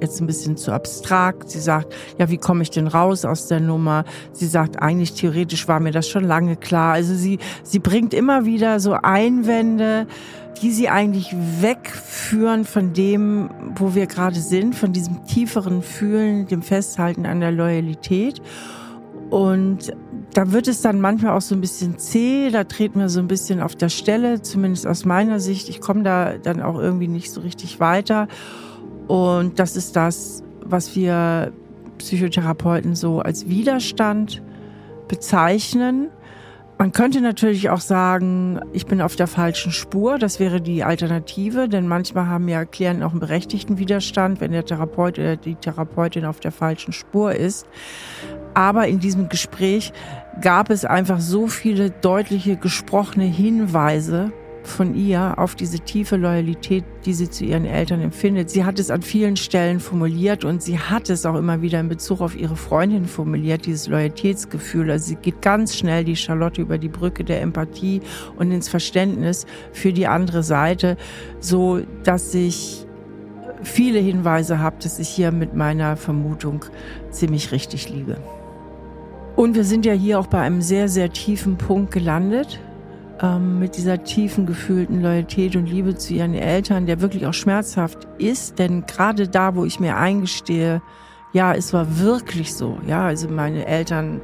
S2: jetzt ein bisschen zu abstrakt. Sie sagt, ja, wie komme ich denn raus aus der Nummer? Sie sagt, eigentlich theoretisch war mir das schon lange klar. Also sie, sie bringt immer wieder so Einwände, die sie eigentlich wegführen von dem, wo wir gerade sind, von diesem tieferen Fühlen, dem Festhalten an der Loyalität. Und da wird es dann manchmal auch so ein bisschen zäh, da treten wir so ein bisschen auf der Stelle, zumindest aus meiner Sicht. Ich komme da dann auch irgendwie nicht so richtig weiter. Und das ist das, was wir Psychotherapeuten so als Widerstand bezeichnen. Man könnte natürlich auch sagen, ich bin auf der falschen Spur. Das wäre die Alternative, denn manchmal haben ja Klienten auch einen berechtigten Widerstand, wenn der Therapeut oder die Therapeutin auf der falschen Spur ist. Aber in diesem Gespräch gab es einfach so viele deutliche gesprochene Hinweise von ihr auf diese tiefe Loyalität, die sie zu ihren Eltern empfindet. Sie hat es an vielen Stellen formuliert und sie hat es auch immer wieder in Bezug auf ihre Freundin formuliert, dieses Loyalitätsgefühl. Also sie geht ganz schnell, die Charlotte, über die Brücke der Empathie und ins Verständnis für die andere Seite, so dass ich viele Hinweise habe, dass ich hier mit meiner Vermutung ziemlich richtig liege. Und wir sind ja hier auch bei einem sehr, sehr tiefen Punkt gelandet ähm, mit dieser tiefen gefühlten Loyalität und Liebe zu ihren Eltern, der wirklich auch schmerzhaft ist. Denn gerade da, wo ich mir eingestehe, ja, es war wirklich so. Ja, also meine Eltern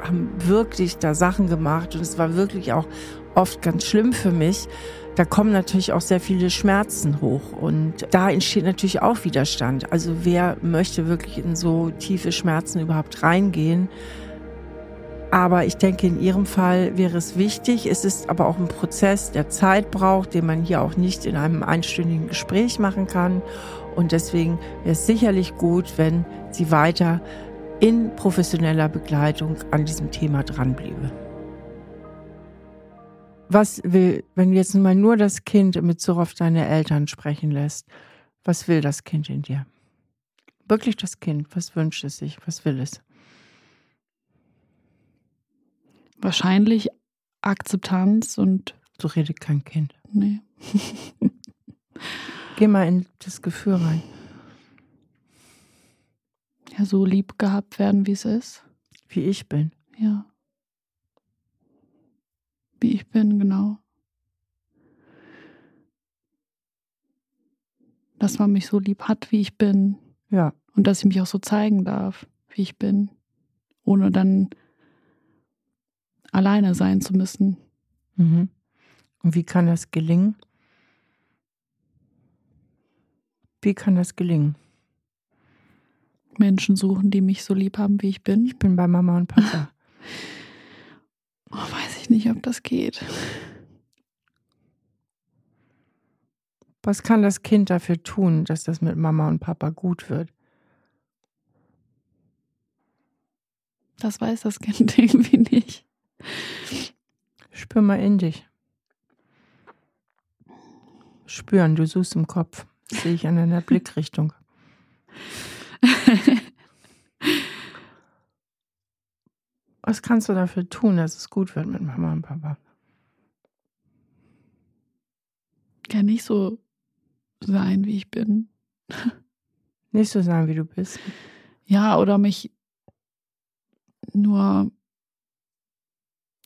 S2: haben wirklich da Sachen gemacht und es war wirklich auch oft ganz schlimm für mich. Da kommen natürlich auch sehr viele Schmerzen hoch und da entsteht natürlich auch Widerstand. Also wer möchte wirklich in so tiefe Schmerzen überhaupt reingehen? Aber ich denke, in Ihrem Fall wäre es wichtig. Es ist aber auch ein Prozess, der Zeit braucht, den man hier auch nicht in einem einstündigen Gespräch machen kann. Und deswegen wäre es sicherlich gut, wenn Sie weiter in professioneller Begleitung an diesem Thema dranbliebe. Was will, wenn du jetzt mal nur das Kind in Bezug auf deine Eltern sprechen lässt, was will das Kind in dir? Wirklich das Kind, was wünscht es sich, was will es?
S1: Wahrscheinlich Akzeptanz und.
S2: So redet kein Kind.
S1: Nee.
S2: Geh mal in das Gefühl rein.
S1: Ja, so lieb gehabt werden, wie es ist.
S2: Wie ich bin.
S1: Ja. Wie ich bin, genau. Dass man mich so lieb hat, wie ich bin.
S2: Ja.
S1: Und dass ich mich auch so zeigen darf, wie ich bin. Ohne dann alleine sein zu müssen.
S2: Mhm. Und wie kann das gelingen? Wie kann das gelingen?
S1: Menschen suchen, die mich so lieb haben, wie ich bin.
S2: Ich bin bei Mama und Papa.
S1: oh, weiß ich nicht, ob das geht.
S2: Was kann das Kind dafür tun, dass das mit Mama und Papa gut wird?
S1: Das weiß das Kind irgendwie nicht.
S2: Spür mal in dich. Spüren, du suchst im Kopf. Das sehe ich an deiner Blickrichtung. Was kannst du dafür tun, dass es gut wird mit Mama und Papa?
S1: Ja, nicht so sein, wie ich bin.
S2: Nicht so sein, wie du bist.
S1: Ja, oder mich nur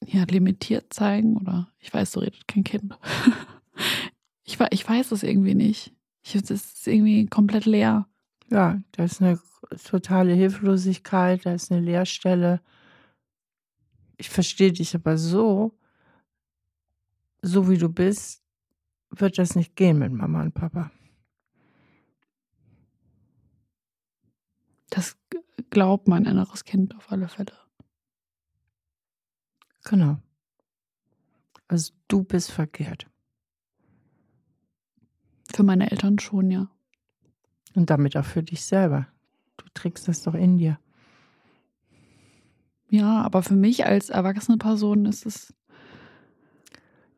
S1: ja, limitiert zeigen oder ich weiß, so redet kein Kind. ich, ich weiß es irgendwie nicht. Ich, es ist irgendwie komplett leer.
S2: Ja, da ist eine totale Hilflosigkeit, da ist eine Leerstelle. Ich verstehe dich aber so, so wie du bist, wird das nicht gehen mit Mama und Papa.
S1: Das glaubt mein inneres Kind auf alle Fälle.
S2: Genau. Also du bist verkehrt.
S1: Für meine Eltern schon, ja.
S2: Und damit auch für dich selber. Du trägst das doch in dir.
S1: Ja, aber für mich als erwachsene Person ist es.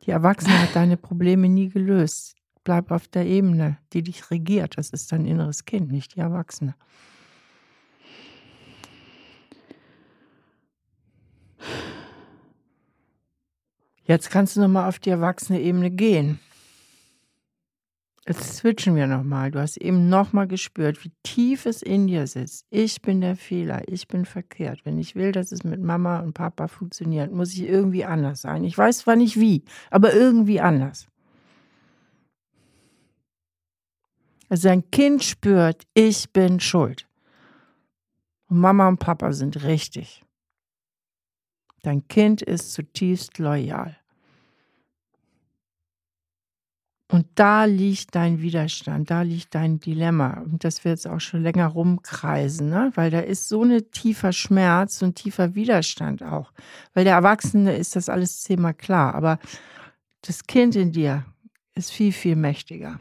S2: Die Erwachsene hat deine Probleme nie gelöst. Bleib auf der Ebene, die dich regiert. Das ist dein inneres Kind, nicht die Erwachsene. Jetzt kannst du nochmal auf die erwachsene Ebene gehen. Jetzt switchen wir nochmal. Du hast eben nochmal gespürt, wie tief es in dir sitzt. Ich bin der Fehler, ich bin verkehrt. Wenn ich will, dass es mit Mama und Papa funktioniert, muss ich irgendwie anders sein. Ich weiß zwar nicht wie, aber irgendwie anders. Also ein Kind spürt, ich bin schuld. Und Mama und Papa sind richtig. Dein Kind ist zutiefst loyal. Und da liegt dein Widerstand, da liegt dein Dilemma. Und das wird jetzt auch schon länger rumkreisen, ne? weil da ist so ein tiefer Schmerz und tiefer Widerstand auch. Weil der Erwachsene ist das alles zehnmal klar, aber das Kind in dir ist viel, viel mächtiger.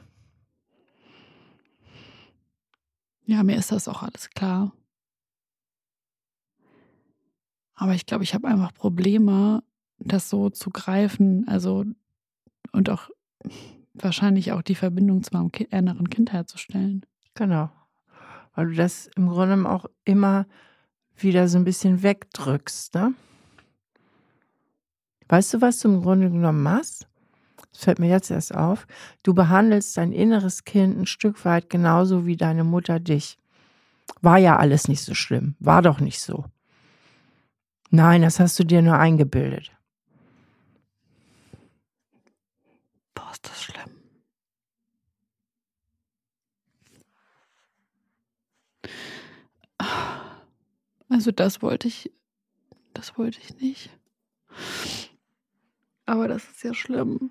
S1: Ja, mir ist das auch alles klar. Aber ich glaube, ich habe einfach Probleme, das so zu greifen, also und auch wahrscheinlich auch die Verbindung zu meinem inneren Kind herzustellen.
S2: Genau. Weil du das im Grunde auch immer wieder so ein bisschen wegdrückst, ne? Weißt du, was du im Grunde genommen machst? Das fällt mir jetzt erst auf. Du behandelst dein inneres Kind ein Stück weit genauso wie deine Mutter dich. War ja alles nicht so schlimm. War doch nicht so. Nein, das hast du dir nur eingebildet.
S1: Boah, ist das schlimm. Also das wollte ich, das wollte ich nicht. Aber das ist ja schlimm.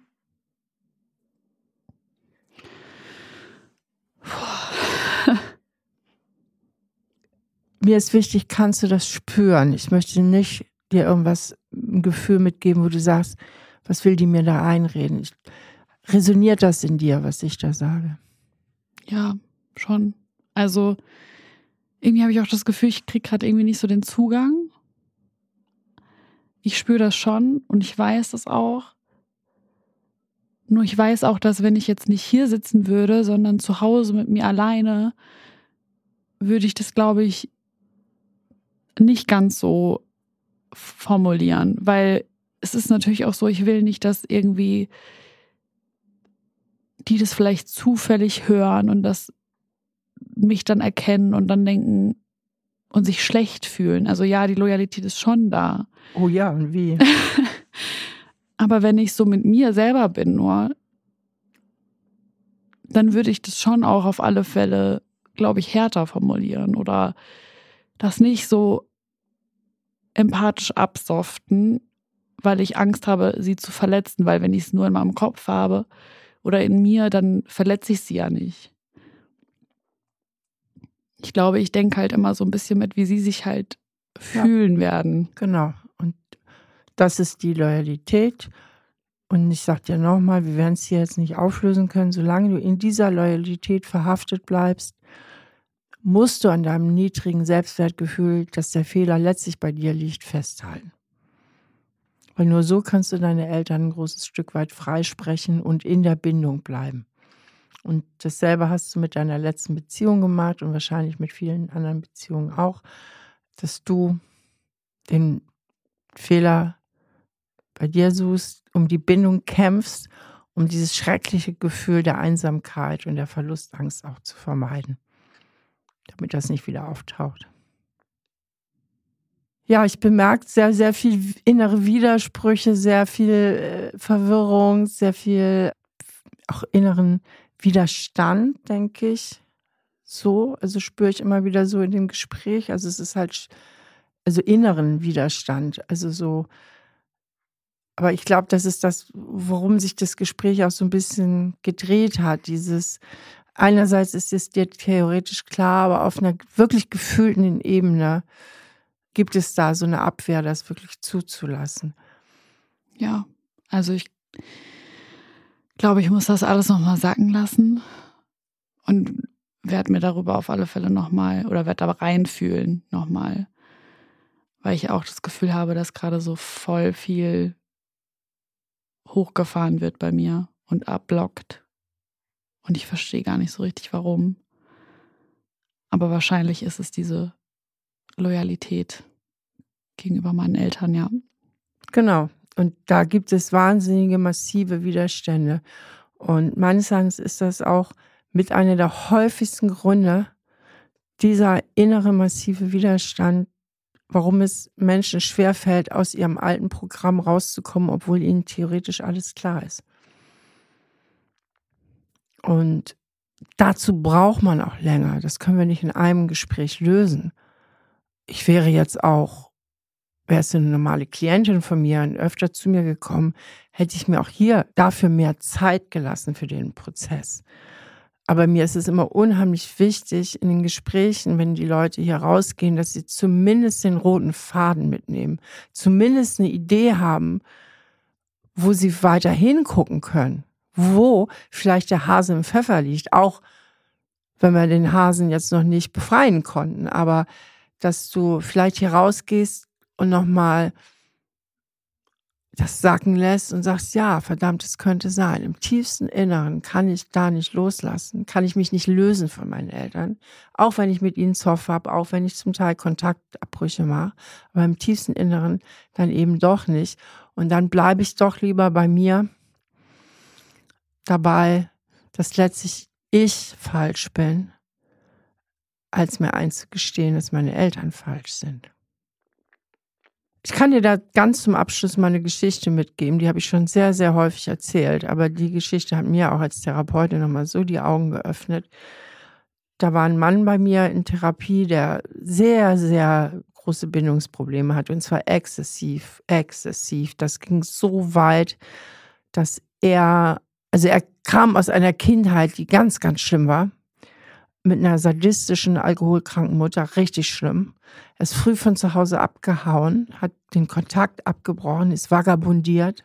S2: Mir ist wichtig, kannst du das spüren? Ich möchte nicht dir irgendwas, ein Gefühl mitgeben, wo du sagst, was will die mir da einreden? Ich, resoniert das in dir, was ich da sage?
S1: Ja, schon. Also irgendwie habe ich auch das Gefühl, ich kriege gerade irgendwie nicht so den Zugang. Ich spüre das schon und ich weiß das auch. Nur ich weiß auch, dass wenn ich jetzt nicht hier sitzen würde, sondern zu Hause mit mir alleine, würde ich das, glaube ich, nicht ganz so formulieren, weil es ist natürlich auch so, ich will nicht, dass irgendwie die das vielleicht zufällig hören und das mich dann erkennen und dann denken und sich schlecht fühlen. Also ja, die Loyalität ist schon da.
S2: Oh ja, und wie?
S1: Aber wenn ich so mit mir selber bin, nur, dann würde ich das schon auch auf alle Fälle, glaube ich, härter formulieren oder das nicht so empathisch absoften, weil ich Angst habe, sie zu verletzen, weil wenn ich es nur in meinem Kopf habe oder in mir, dann verletze ich sie ja nicht. Ich glaube, ich denke halt immer so ein bisschen mit, wie sie sich halt fühlen ja. werden.
S2: Genau. Und das ist die Loyalität. Und ich sage dir nochmal, wir werden es hier jetzt nicht auflösen können, solange du in dieser Loyalität verhaftet bleibst, musst du an deinem niedrigen Selbstwertgefühl, dass der Fehler letztlich bei dir liegt, festhalten. Weil nur so kannst du deine Eltern ein großes Stück weit freisprechen und in der Bindung bleiben. Und dasselbe hast du mit deiner letzten Beziehung gemacht und wahrscheinlich mit vielen anderen Beziehungen auch, dass du den Fehler bei dir suchst, um die Bindung kämpfst, um dieses schreckliche Gefühl der Einsamkeit und der Verlustangst auch zu vermeiden damit das nicht wieder auftaucht. Ja, ich bemerke sehr, sehr viel innere Widersprüche, sehr viel äh, Verwirrung, sehr viel auch inneren Widerstand, denke ich. So, also spüre ich immer wieder so in dem Gespräch. Also es ist halt, also inneren Widerstand. Also so, aber ich glaube, das ist das, worum sich das Gespräch auch so ein bisschen gedreht hat. Dieses, einerseits ist es dir theoretisch klar, aber auf einer wirklich gefühlten Ebene gibt es da so eine Abwehr, das wirklich zuzulassen.
S1: Ja, also ich glaube, ich muss das alles nochmal sacken lassen. Und werde mir darüber auf alle Fälle nochmal oder werde da reinfühlen nochmal. Weil ich auch das Gefühl habe, dass gerade so voll viel hochgefahren wird bei mir und abblockt. Und ich verstehe gar nicht so richtig warum. Aber wahrscheinlich ist es diese Loyalität gegenüber meinen Eltern, ja.
S2: Genau. Und da gibt es wahnsinnige, massive Widerstände. Und meines Erachtens ist das auch mit einer der häufigsten Gründe, dieser innere massive Widerstand, warum es Menschen schwerfällt, aus ihrem alten Programm rauszukommen, obwohl ihnen theoretisch alles klar ist. Und dazu braucht man auch länger. Das können wir nicht in einem Gespräch lösen. Ich wäre jetzt auch, wäre es eine normale Klientin von mir und öfter zu mir gekommen, hätte ich mir auch hier dafür mehr Zeit gelassen für den Prozess. Aber mir ist es immer unheimlich wichtig in den Gesprächen, wenn die Leute hier rausgehen, dass sie zumindest den roten Faden mitnehmen, zumindest eine Idee haben, wo sie weiter hingucken können, wo vielleicht der Hase im Pfeffer liegt, auch wenn wir den Hasen jetzt noch nicht befreien konnten, aber dass du vielleicht hier rausgehst und nochmal das sacken lässt und sagst, ja, verdammt, es könnte sein. Im tiefsten Inneren kann ich da nicht loslassen, kann ich mich nicht lösen von meinen Eltern, auch wenn ich mit ihnen Zoff habe, auch wenn ich zum Teil Kontaktabbrüche mache, aber im tiefsten Inneren dann eben doch nicht. Und dann bleibe ich doch lieber bei mir dabei, dass letztlich ich falsch bin, als mir einzugestehen, dass meine Eltern falsch sind. Ich kann dir da ganz zum Abschluss meine Geschichte mitgeben. Die habe ich schon sehr, sehr häufig erzählt. Aber die Geschichte hat mir auch als Therapeutin nochmal so die Augen geöffnet. Da war ein Mann bei mir in Therapie, der sehr, sehr große Bindungsprobleme hat. Und zwar exzessiv, exzessiv. Das ging so weit, dass er, also er kam aus einer Kindheit, die ganz, ganz schlimm war mit einer sadistischen, alkoholkranken Mutter, richtig schlimm. Er ist früh von zu Hause abgehauen, hat den Kontakt abgebrochen, ist vagabundiert.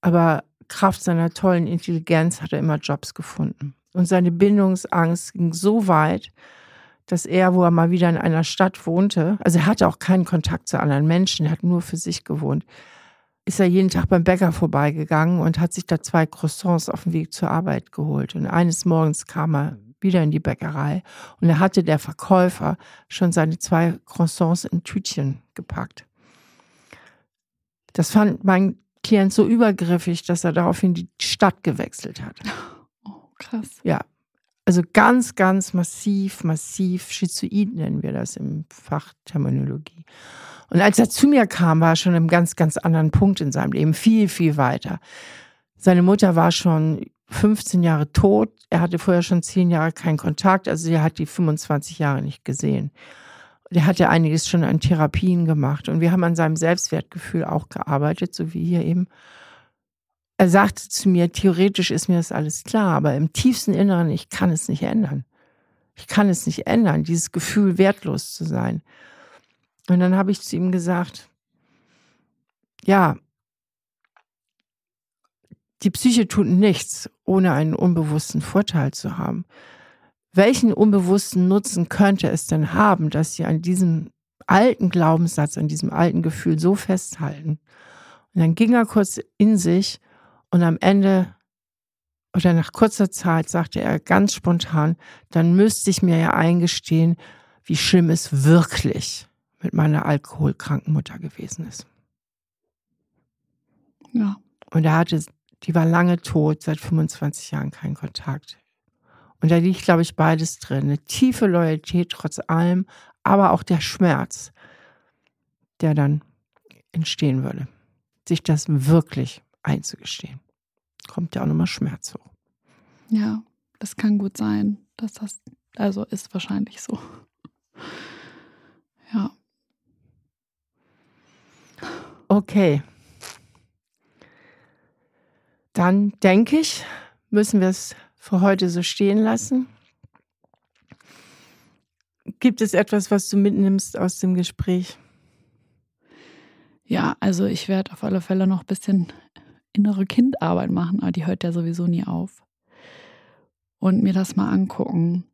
S2: Aber Kraft seiner tollen Intelligenz hat er immer Jobs gefunden. Und seine Bindungsangst ging so weit, dass er, wo er mal wieder in einer Stadt wohnte, also er hatte auch keinen Kontakt zu anderen Menschen, er hat nur für sich gewohnt, ist er jeden Tag beim Bäcker vorbeigegangen und hat sich da zwei Croissants auf dem Weg zur Arbeit geholt. Und eines Morgens kam er wieder in die Bäckerei. Und da hatte der Verkäufer schon seine zwei Croissants in Tütchen gepackt. Das fand mein Klient so übergriffig, dass er daraufhin die Stadt gewechselt hat.
S1: Oh, krass.
S2: Ja. Also ganz, ganz massiv, massiv schizoid nennen wir das im Fachterminologie. Und als er zu mir kam, war er schon einem ganz, ganz anderen Punkt in seinem Leben, viel, viel weiter. Seine Mutter war schon 15 Jahre tot. Er hatte vorher schon 10 Jahre keinen Kontakt, also er hat die 25 Jahre nicht gesehen. Der hat ja einiges schon an Therapien gemacht und wir haben an seinem Selbstwertgefühl auch gearbeitet, so wie hier eben. Er sagte zu mir, theoretisch ist mir das alles klar, aber im tiefsten Inneren, ich kann es nicht ändern. Ich kann es nicht ändern, dieses Gefühl, wertlos zu sein. Und dann habe ich zu ihm gesagt, ja, die Psyche tut nichts, ohne einen unbewussten Vorteil zu haben. Welchen unbewussten Nutzen könnte es denn haben, dass sie an diesem alten Glaubenssatz, an diesem alten Gefühl so festhalten? Und dann ging er kurz in sich und am Ende oder nach kurzer Zeit sagte er ganz spontan, dann müsste ich mir ja eingestehen, wie schlimm es wirklich mit meiner alkoholkranken Mutter gewesen ist.
S1: Ja.
S2: Und er hatte die war lange tot, seit 25 Jahren kein Kontakt. Und da liegt, glaube ich, beides drin. Eine tiefe Loyalität trotz allem, aber auch der Schmerz, der dann entstehen würde. Sich das wirklich einzugestehen. Kommt ja auch nochmal Schmerz hoch.
S1: Ja, das kann gut sein, dass das, also ist wahrscheinlich so. Ja.
S2: Okay, dann denke ich, müssen wir es für heute so stehen lassen. Gibt es etwas, was du mitnimmst aus dem Gespräch?
S1: Ja, also ich werde auf alle Fälle noch ein bisschen innere Kindarbeit machen, aber die hört ja sowieso nie auf. Und mir das mal angucken.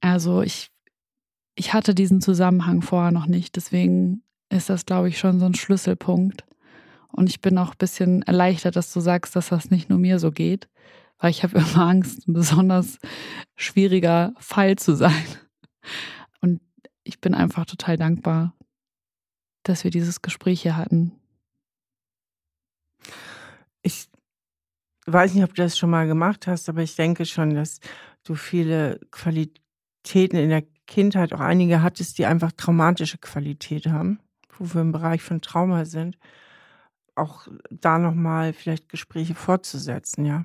S1: Also ich, ich hatte diesen Zusammenhang vorher noch nicht. Deswegen ist das, glaube ich, schon so ein Schlüsselpunkt. Und ich bin auch ein bisschen erleichtert, dass du sagst, dass das nicht nur mir so geht, weil ich habe immer Angst, ein besonders schwieriger Fall zu sein. Und ich bin einfach total dankbar, dass wir dieses Gespräch hier hatten.
S2: Weiß nicht, ob du das schon mal gemacht hast, aber ich denke schon, dass du viele Qualitäten in der Kindheit, auch einige hattest, die einfach traumatische Qualität haben, wo wir im Bereich von Trauma sind, auch da nochmal vielleicht Gespräche fortzusetzen, ja.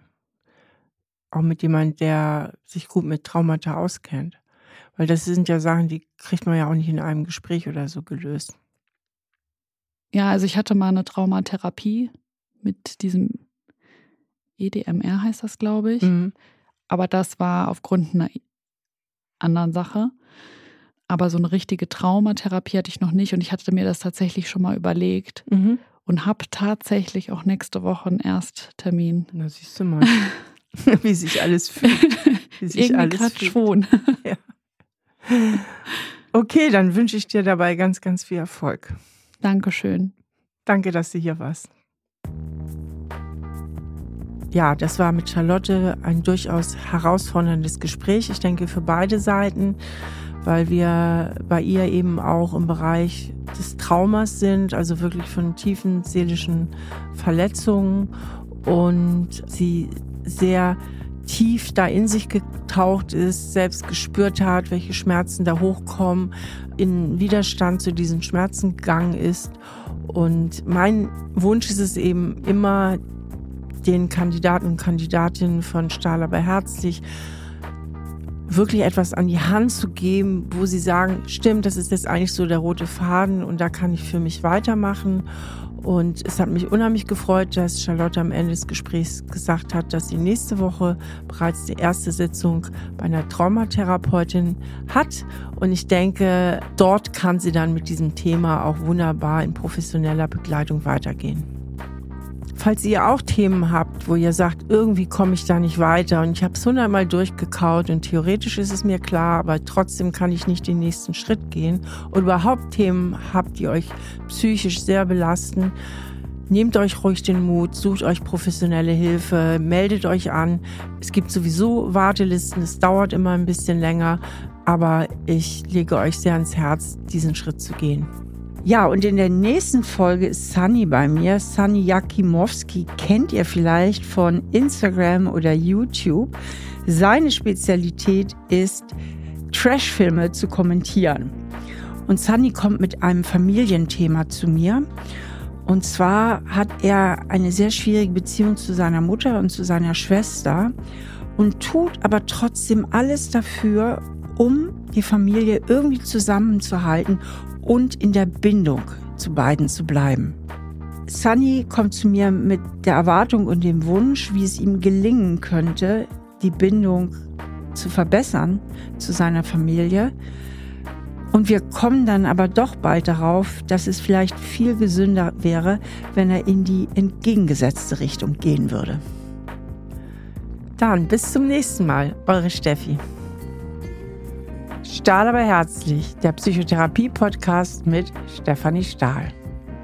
S2: Auch mit jemandem, der sich gut mit Traumata auskennt. Weil das sind ja Sachen, die kriegt man ja auch nicht in einem Gespräch oder so gelöst.
S1: Ja, also ich hatte mal eine Traumatherapie mit diesem EDMR heißt das, glaube ich. Mhm. Aber das war aufgrund einer anderen Sache. Aber so eine richtige Traumatherapie hatte ich noch nicht und ich hatte mir das tatsächlich schon mal überlegt mhm. und habe tatsächlich auch nächste Woche einen Ersttermin.
S2: Na, siehst du mal, wie sich alles fühlt.
S1: Wie sich Irgendwie gerade schon. ja.
S2: Okay, dann wünsche ich dir dabei ganz, ganz viel Erfolg.
S1: Dankeschön.
S2: Danke, dass du hier warst. Ja, das war mit Charlotte ein durchaus herausforderndes Gespräch. Ich denke für beide Seiten, weil wir bei ihr eben auch im Bereich des Traumas sind, also wirklich von tiefen seelischen Verletzungen und sie sehr tief da in sich getaucht ist, selbst gespürt hat, welche Schmerzen da hochkommen, in Widerstand zu diesen Schmerzen gegangen ist. Und mein Wunsch ist es eben immer, den Kandidaten und Kandidatinnen von Stahl aber herzlich wirklich etwas an die Hand zu geben, wo sie sagen, stimmt, das ist jetzt eigentlich so der rote Faden und da kann ich für mich weitermachen. Und es hat mich unheimlich gefreut, dass Charlotte am Ende des Gesprächs gesagt hat, dass sie nächste Woche bereits die erste Sitzung bei einer Traumatherapeutin hat. Und ich denke, dort kann sie dann mit diesem Thema auch wunderbar in professioneller Begleitung weitergehen. Falls ihr auch Themen habt, wo ihr sagt, irgendwie komme ich da nicht weiter und ich habe es hundertmal durchgekaut und theoretisch ist es mir klar, aber trotzdem kann ich nicht den nächsten Schritt gehen und überhaupt Themen habt, die euch psychisch sehr belasten, nehmt euch ruhig den Mut, sucht euch professionelle Hilfe, meldet euch an. Es gibt sowieso Wartelisten, es dauert immer ein bisschen länger, aber ich lege euch sehr ans Herz, diesen Schritt zu gehen. Ja, und in der nächsten Folge ist Sunny bei mir. Sunny Jakimowski kennt ihr vielleicht von Instagram oder YouTube. Seine Spezialität ist, Trashfilme zu kommentieren. Und Sunny kommt mit einem Familienthema zu mir. Und zwar hat er eine sehr schwierige Beziehung zu seiner Mutter und zu seiner Schwester und tut aber trotzdem alles dafür, um die Familie irgendwie zusammenzuhalten und in der Bindung zu beiden zu bleiben. Sunny kommt zu mir mit der Erwartung und dem Wunsch, wie es ihm gelingen könnte, die Bindung zu verbessern zu seiner Familie. Und wir kommen dann aber doch bald darauf, dass es vielleicht viel gesünder wäre, wenn er in die entgegengesetzte Richtung gehen würde. Dann bis zum nächsten Mal, eure Steffi. Stahl aber herzlich, der Psychotherapie-Podcast mit Stefanie Stahl.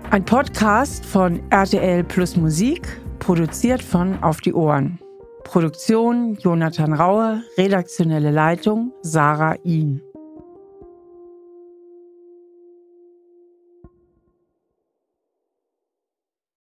S2: Ein Podcast von RTL Plus Musik, produziert von Auf die Ohren. Produktion Jonathan Raue, redaktionelle Leitung Sarah Ihn.